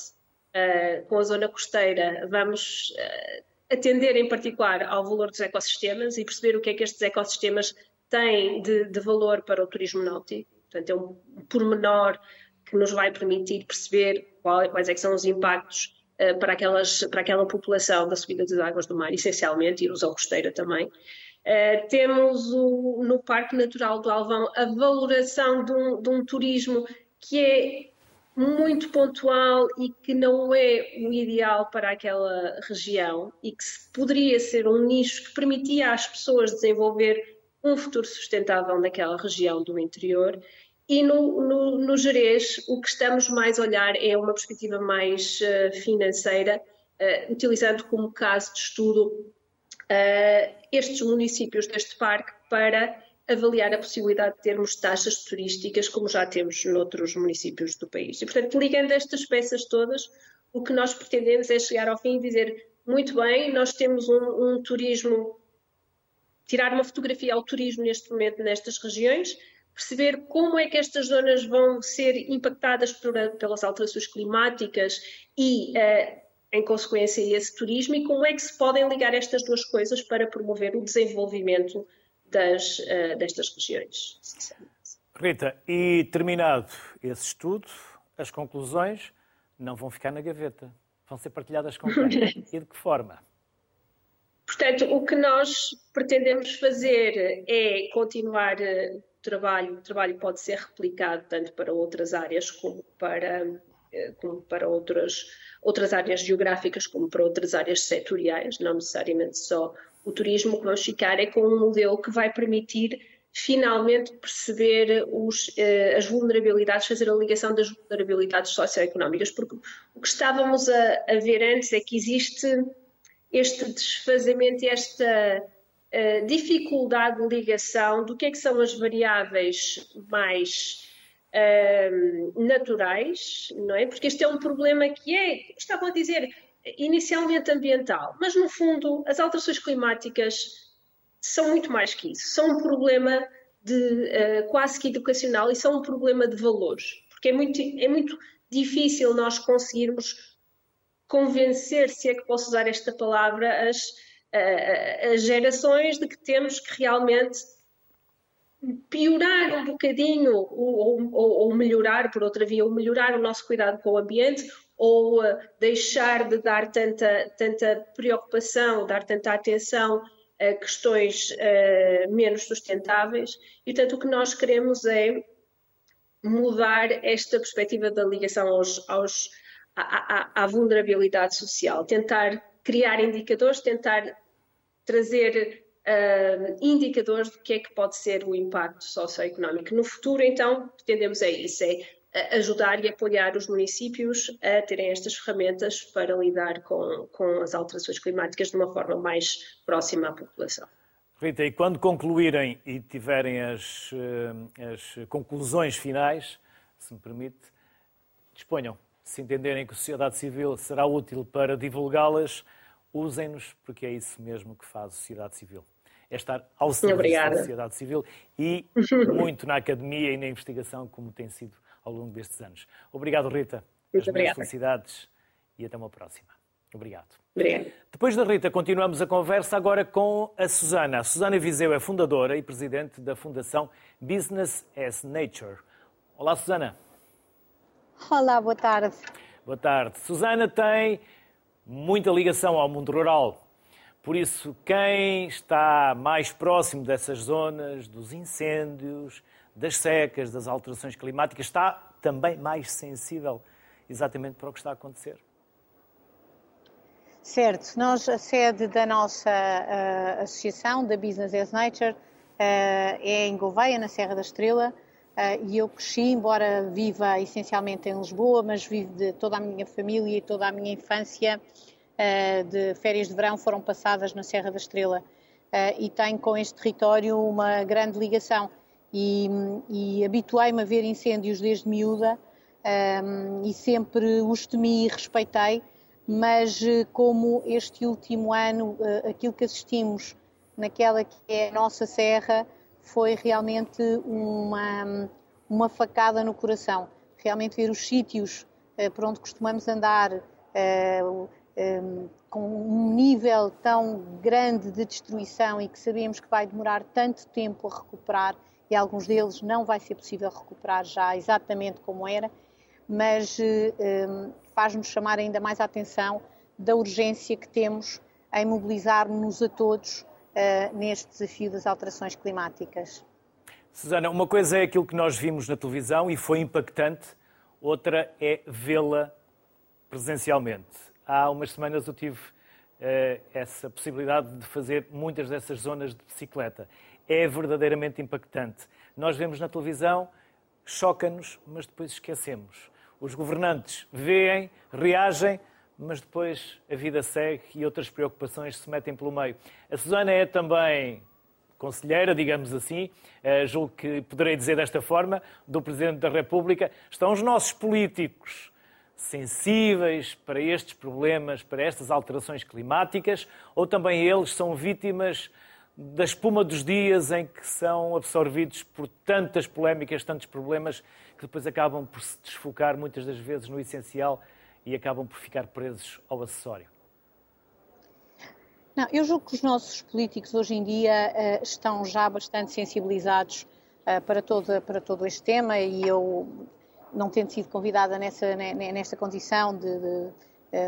uh, com a zona costeira, vamos uh, atender em particular ao valor dos ecossistemas e perceber o que é que estes ecossistemas têm de, de valor para o turismo náutico. Portanto, é um pormenor que nos vai permitir perceber quais é são os impactos uh, para, aquelas, para aquela população da subida das águas do mar, essencialmente, e erosão costeira também. Uh, temos o, no Parque Natural do Alvão a valoração de um, de um turismo que é muito pontual e que não é o ideal para aquela região e que poderia ser um nicho que permitia às pessoas desenvolver um futuro sustentável naquela região do interior. E no, no, no Jerez, o que estamos mais a olhar é uma perspectiva mais uh, financeira, uh, utilizando como caso de estudo uh, estes municípios deste parque para avaliar a possibilidade de termos taxas turísticas como já temos noutros municípios do país. E, portanto, ligando estas peças todas, o que nós pretendemos é chegar ao fim e dizer muito bem, nós temos um, um turismo, tirar uma fotografia ao turismo neste momento nestas regiões, perceber como é que estas zonas vão ser impactadas por, pelas alterações climáticas e, uh, em consequência, esse turismo e como é que se podem ligar estas duas coisas para promover o desenvolvimento das, uh, destas regiões. Rita, e terminado esse estudo, as conclusões não vão ficar na gaveta, vão ser partilhadas com quem? e de que forma? Portanto, o que nós pretendemos fazer é continuar eh, o trabalho. O trabalho pode ser replicado tanto para outras áreas como para, eh, como para outras, outras áreas geográficas, como para outras áreas setoriais, não necessariamente só o turismo que vamos ficar é com um modelo que vai permitir finalmente perceber os, uh, as vulnerabilidades, fazer a ligação das vulnerabilidades socioeconómicas, porque o que estávamos a, a ver antes é que existe este desfazamento esta uh, dificuldade de ligação do que é que são as variáveis mais uh, naturais, não é? Porque este é um problema que é, estavam a dizer, inicialmente ambiental, mas no fundo as alterações climáticas são muito mais que isso. São um problema de, uh, quase que educacional e são um problema de valores. Porque é muito, é muito difícil nós conseguirmos convencer, se é que posso usar esta palavra, as, uh, as gerações de que temos que realmente piorar um bocadinho ou, ou, ou, melhorar, por outra via, ou melhorar o nosso cuidado com o ambiente ou uh, deixar de dar tanta, tanta preocupação, dar tanta atenção a questões uh, menos sustentáveis. E, portanto, o que nós queremos é mudar esta perspectiva da ligação aos, aos, à, à, à vulnerabilidade social, tentar criar indicadores, tentar trazer uh, indicadores do que é que pode ser o impacto socioeconómico. No futuro, então, pretendemos é isso, é ajudar e apoiar os municípios a terem estas ferramentas para lidar com, com as alterações climáticas de uma forma mais próxima à população. Rita, e quando concluírem e tiverem as, eh, as conclusões finais, se me permite, disponham. Se entenderem que a sociedade civil será útil para divulgá-las, usem-nos, porque é isso mesmo que faz a sociedade civil. É estar ao serviço da sociedade civil e muito na academia e na investigação, como tem sido ao longo destes anos. Obrigado, Rita. Muito obrigada. felicidades e até uma próxima. Obrigado. Obrigada. Depois da Rita, continuamos a conversa agora com a Susana. A Susana Viseu é fundadora e presidente da Fundação Business as Nature. Olá, Susana. Olá, boa tarde. Boa tarde. Susana tem muita ligação ao mundo rural. Por isso, quem está mais próximo dessas zonas, dos incêndios, das secas, das alterações climáticas, está também mais sensível exatamente para o que está a acontecer. Certo, nós, a sede da nossa uh, associação, da Business as Nature, uh, é em Gouveia, na Serra da Estrela, uh, e eu cresci, embora viva essencialmente em Lisboa, mas vivo de toda a minha família e toda a minha infância de férias de verão foram passadas na Serra da Estrela. E tenho com este território uma grande ligação e, e habituei-me a ver incêndios desde miúda um, e sempre os temi e respeitei, mas eh, como este último ano uh, aquilo que assistimos naquela que é a nossa serra foi realmente uma, uma facada no coração. Realmente ver os sítios uh, por onde costumamos andar um, com um nível tão grande de destruição e que sabemos que vai demorar tanto tempo a recuperar e alguns deles não vai ser possível recuperar já exatamente como era, mas eh, eh, faz-nos chamar ainda mais a atenção da urgência que temos em mobilizar-nos a todos eh, neste desafio das alterações climáticas. Susana, uma coisa é aquilo que nós vimos na televisão e foi impactante, outra é vê-la presencialmente. Há umas semanas eu tive essa possibilidade de fazer muitas dessas zonas de bicicleta é verdadeiramente impactante. Nós vemos na televisão, choca-nos, mas depois esquecemos. Os governantes veem, reagem, mas depois a vida segue e outras preocupações se metem pelo meio. A Susana é também conselheira, digamos assim, eh, julgo que poderei dizer desta forma, do Presidente da República. Estão os nossos políticos sensíveis para estes problemas, para estas alterações climáticas, ou também eles são vítimas da espuma dos dias em que são absorvidos por tantas polémicas, tantos problemas, que depois acabam por se desfocar muitas das vezes no essencial e acabam por ficar presos ao acessório? Não, eu julgo que os nossos políticos hoje em dia uh, estão já bastante sensibilizados uh, para, todo, para todo este tema e eu, não tendo sido convidada nessa, nesta condição de, de eh,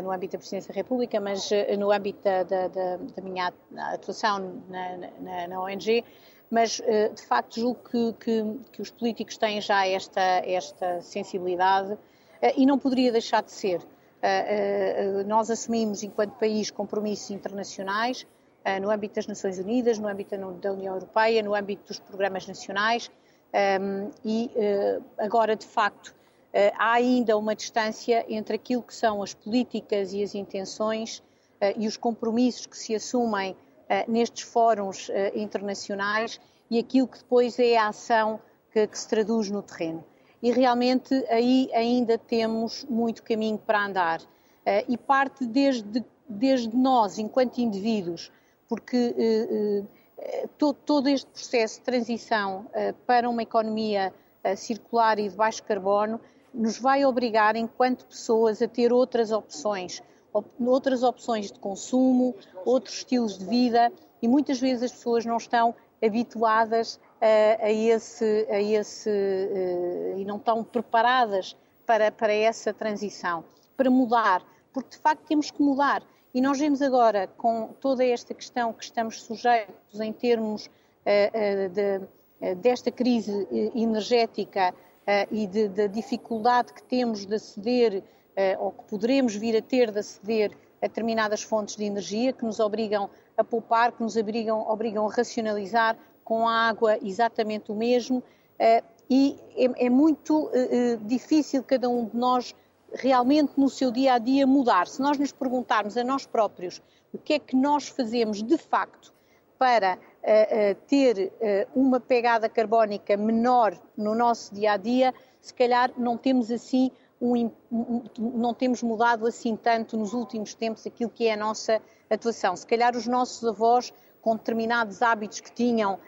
no âmbito da Presidência da República, mas eh, no âmbito da, da, da, minha atuação na, na, na, ONG, mas eh, de facto julgo que, que, que, os políticos têm já esta, esta sensibilidade e não poderia deixar de ser. Nós assumimos, enquanto país, compromissos internacionais no âmbito das Nações Unidas, no âmbito da União Europeia, no âmbito dos programas nacionais e agora, de facto, eh, há ainda uma distância entre aquilo que são as políticas e as intenções eh, e os compromissos que se assumem eh, nestes fóruns internacionais e aquilo que depois é a ação que, que se traduz no terreno. e realmente aí ainda temos muito caminho para andar. E parte desde, desde nós, enquanto indivíduos, porque todo, todo, este processo de transição para uma economia circular e de baixo carbono nos vai obrigar, enquanto pessoas, a ter outras opções, outras opções de consumo, outros estilos de vida, e muitas vezes as pessoas não estão habituadas a, a esse, a esse uh, e não estão preparadas para, para essa transição, para mudar, porque de facto temos que mudar. E nós vemos agora, com toda esta questão que estamos sujeitos em termos uh, de, desta crise energética e da dificuldade que temos de aceder, ou que poderemos vir a ter de aceder a determinadas fontes de energia que nos obrigam a poupar, que nos obrigam, obrigam a racionalizar, com a água exatamente o mesmo. Eh, e é, é muito eh, eh, difícil cada um de nós realmente no seu dia a dia mudar. Se nós nos perguntarmos a nós próprios o que é que nós fazemos de facto para uh, uh, ter uh, uma pegada carbónica menor no nosso dia a dia, se calhar não temos assim um, não temos mudado assim tanto nos últimos tempos aquilo que é a nossa atuação. Se calhar os nossos avós, com determinados hábitos que tinham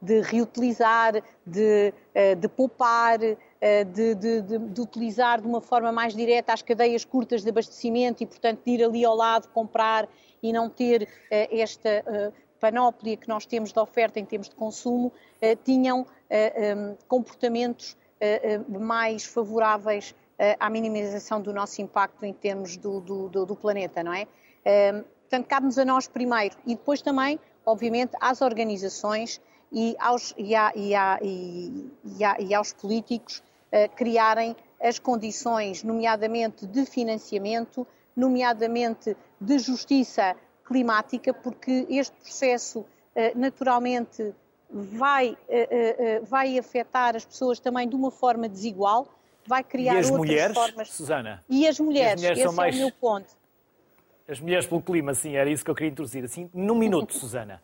de reutilizar, de, de poupar, de, de, de, utilizar de uma forma mais direta as cadeias curtas de abastecimento e, portanto, de ir ali ao lado comprar e não ter esta panóplia que nós temos de oferta em termos de consumo, tinham comportamentos mais favoráveis à minimização do nosso impacto em termos do, do, do planeta, não é? Portanto, cabe-nos a nós primeiro e depois também obviamente, às organizações e aos, e a, e a, e a, e aos políticos criarem as condições, nomeadamente de financiamento, nomeadamente de justiça climática, porque este processo uh, naturalmente vai, uh, vai afetar as pessoas também de uma forma desigual, vai criar as outras mulheres, formas. Susana? E as mulheres, e as mulheres esse mais... é o meu ponto. As mulheres pelo clima, sim, era isso que eu queria introduzir. Assim, num minuto, Susana.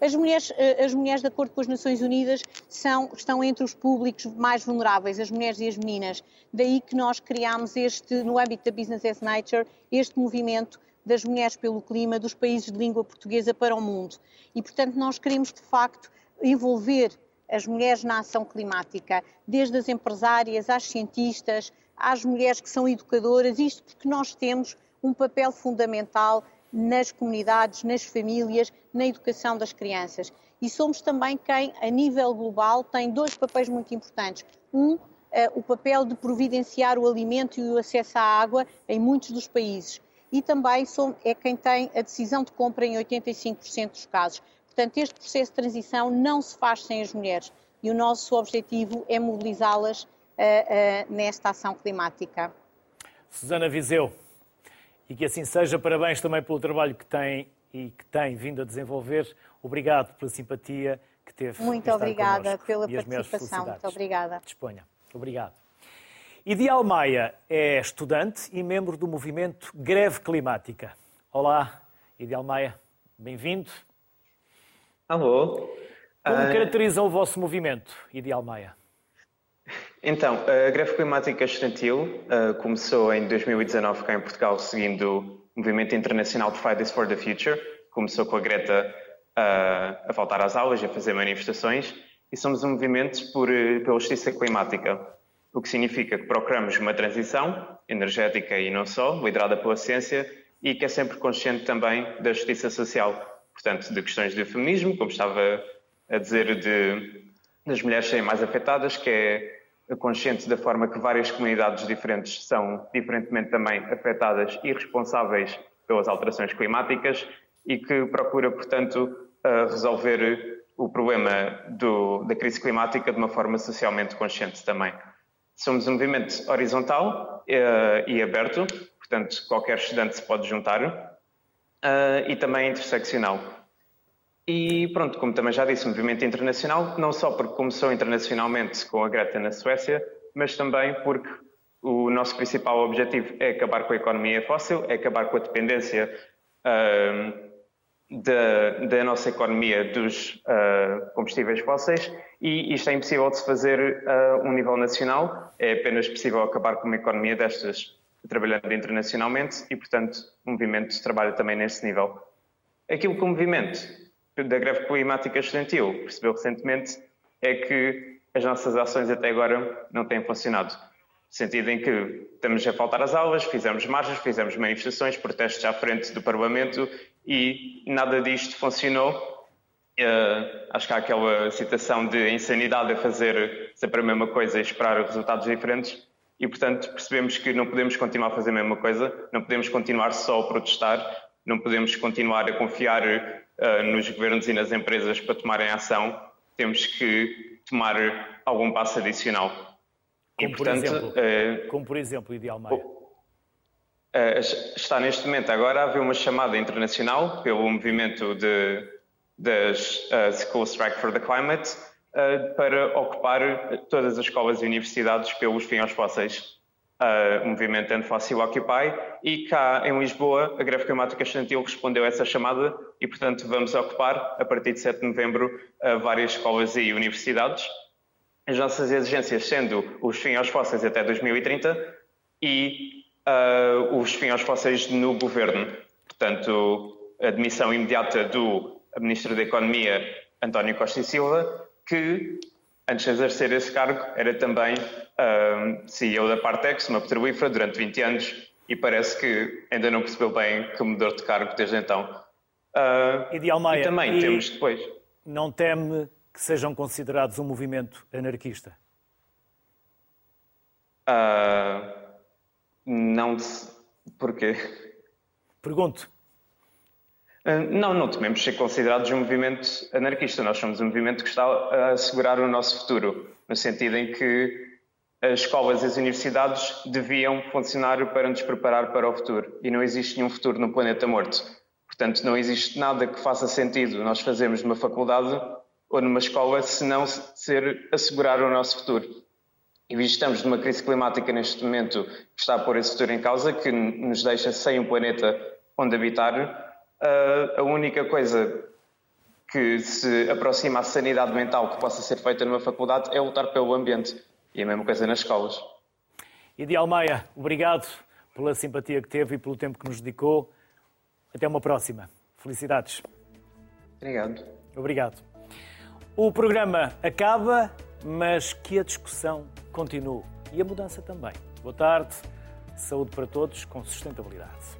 As mulheres, eh, as mulheres, de acordo com as Nações Unidas, são, estão entre os públicos mais vulneráveis, as mulheres e as meninas. Daí que nós criámos este, no âmbito da Business as Nature, este movimento das mulheres pelo clima dos países de língua portuguesa para o mundo. E, portanto, nós queremos, de facto, envolver as mulheres na ação climática, desde as empresárias às cientistas, às mulheres que são educadoras, isto porque nós temos um papel fundamental nas comunidades, nas famílias, na educação das crianças. E somos também quem, a nível global, tem dois papéis muito importantes. Um, Uh, o papel de providenciar o alimento e o acesso à água em muitos dos países. E também é quem tem a decisão de compra em 85% dos casos. Portanto, este processo de transição não se faz sem as mulheres e o nosso objetivo é mobilizá-las uh, uh, nesta ação climática. Susana Viseu, e que assim seja. Parabéns também pelo trabalho que tem e que tem vindo a desenvolver. Obrigado pela simpatia que teve. Muito obrigada pela participação. Muito obrigada. Disponha. Obrigado. Ideal Maia é estudante e membro do movimento Greve Climática. Olá, Ideal Maia, bem-vindo. Alô. Como uh... caracteriza o vosso movimento, Ideal Maia? Então, a greve climática estudantil uh, começou em 2019 cá em Portugal, seguindo o movimento internacional de Fridays for the Future. Começou com a Greta uh, a faltar às aulas e a fazer manifestações. E somos um movimento por, pela justiça climática, o que significa que procuramos uma transição energética e não só, liderada pela ciência, e que é sempre consciente também da justiça social. Portanto, de questões de feminismo, como estava a dizer, de, das mulheres serem mais afetadas, que é conscientes da forma que várias comunidades diferentes são diferentemente também afetadas e responsáveis pelas alterações climáticas e que procura, portanto, resolver o problema do, da crise climática de uma forma socialmente consciente também. Somos um movimento horizontal uh, e aberto, portanto, qualquer estudante se pode juntar, uh, e também interseccional. E pronto, como também já disse, o movimento internacional, não só porque começou internacionalmente com a Greta na Suécia, mas também porque o nosso principal objetivo é acabar com a economia fóssil, é acabar com a dependência uh, da, da nossa economia dos uh, combustíveis fósseis e isto é impossível de se fazer a uh, um nível nacional, é apenas possível acabar com uma economia destas trabalhando internacionalmente e, portanto, o movimento trabalha também nesse nível. Aquilo que o movimento da greve climática estudantil percebeu recentemente é que as nossas ações até agora não têm funcionado. No sentido em que estamos a faltar às aulas, fizemos marchas, fizemos manifestações, protestos à frente do Parlamento e nada disto funcionou. Uh, acho que há aquela citação de insanidade a fazer sempre a mesma coisa e esperar resultados diferentes. E, portanto, percebemos que não podemos continuar a fazer a mesma coisa, não podemos continuar só a protestar, não podemos continuar a confiar uh, nos governos e nas empresas para tomarem ação, temos que tomar algum passo adicional. Como, e, portanto, por, exemplo, uh, como por exemplo, Ideal Maia? Uh, está neste momento agora a haver uma chamada internacional pelo movimento de, das uh, School Strike for the Climate uh, para ocupar todas as escolas e universidades pelos fins aos fósseis. o movimento End Fossil Occupy e cá em Lisboa a greve climática estudantil respondeu a essa chamada e portanto vamos ocupar a partir de 7 de novembro várias escolas e universidades. As nossas exigências sendo os fins aos fósseis até 2030 e uh, os fins aos fósseis no governo. Portanto, a admissão imediata do Ministro da Economia, António Costa e Silva, que, antes de exercer esse cargo, era também uh, CEO da Partex, uma petrolífera, durante 20 anos, e parece que ainda não percebeu bem que mudou de cargo desde então. Uh, e, de Almeida, e também e temos depois. Não teme que sejam considerados um movimento anarquista? Uh, não. Porquê? Pergunto. Ah, não, não tememos ser considerados um movimento anarquista. Nós somos um movimento que está a assegurar o nosso futuro, no sentido em que as escolas e as universidades deviam funcionar para nos preparar para o futuro. E não existe nenhum futuro no planeta morto. Portanto, não existe nada que faça sentido nós fazermos numa faculdade ou numa escola se não ser assegurar o nosso futuro. E estamos numa crise climática neste momento que está a pôr esse futuro em causa, que nos deixa sem um planeta onde habitar. Uh, a única coisa que se aproxima à sanidade mental que possa ser feita numa faculdade é lutar pelo ambiente. E a mesma coisa nas escolas. Ideal Maia, obrigado pela simpatia que teve e pelo tempo que nos dedicou. Até uma próxima. Felicidades. Obrigado. Obrigado. O programa acaba, mas que a discussão continue. E a mudança também. Boa tarde. Saúde para todos com sustentabilidade.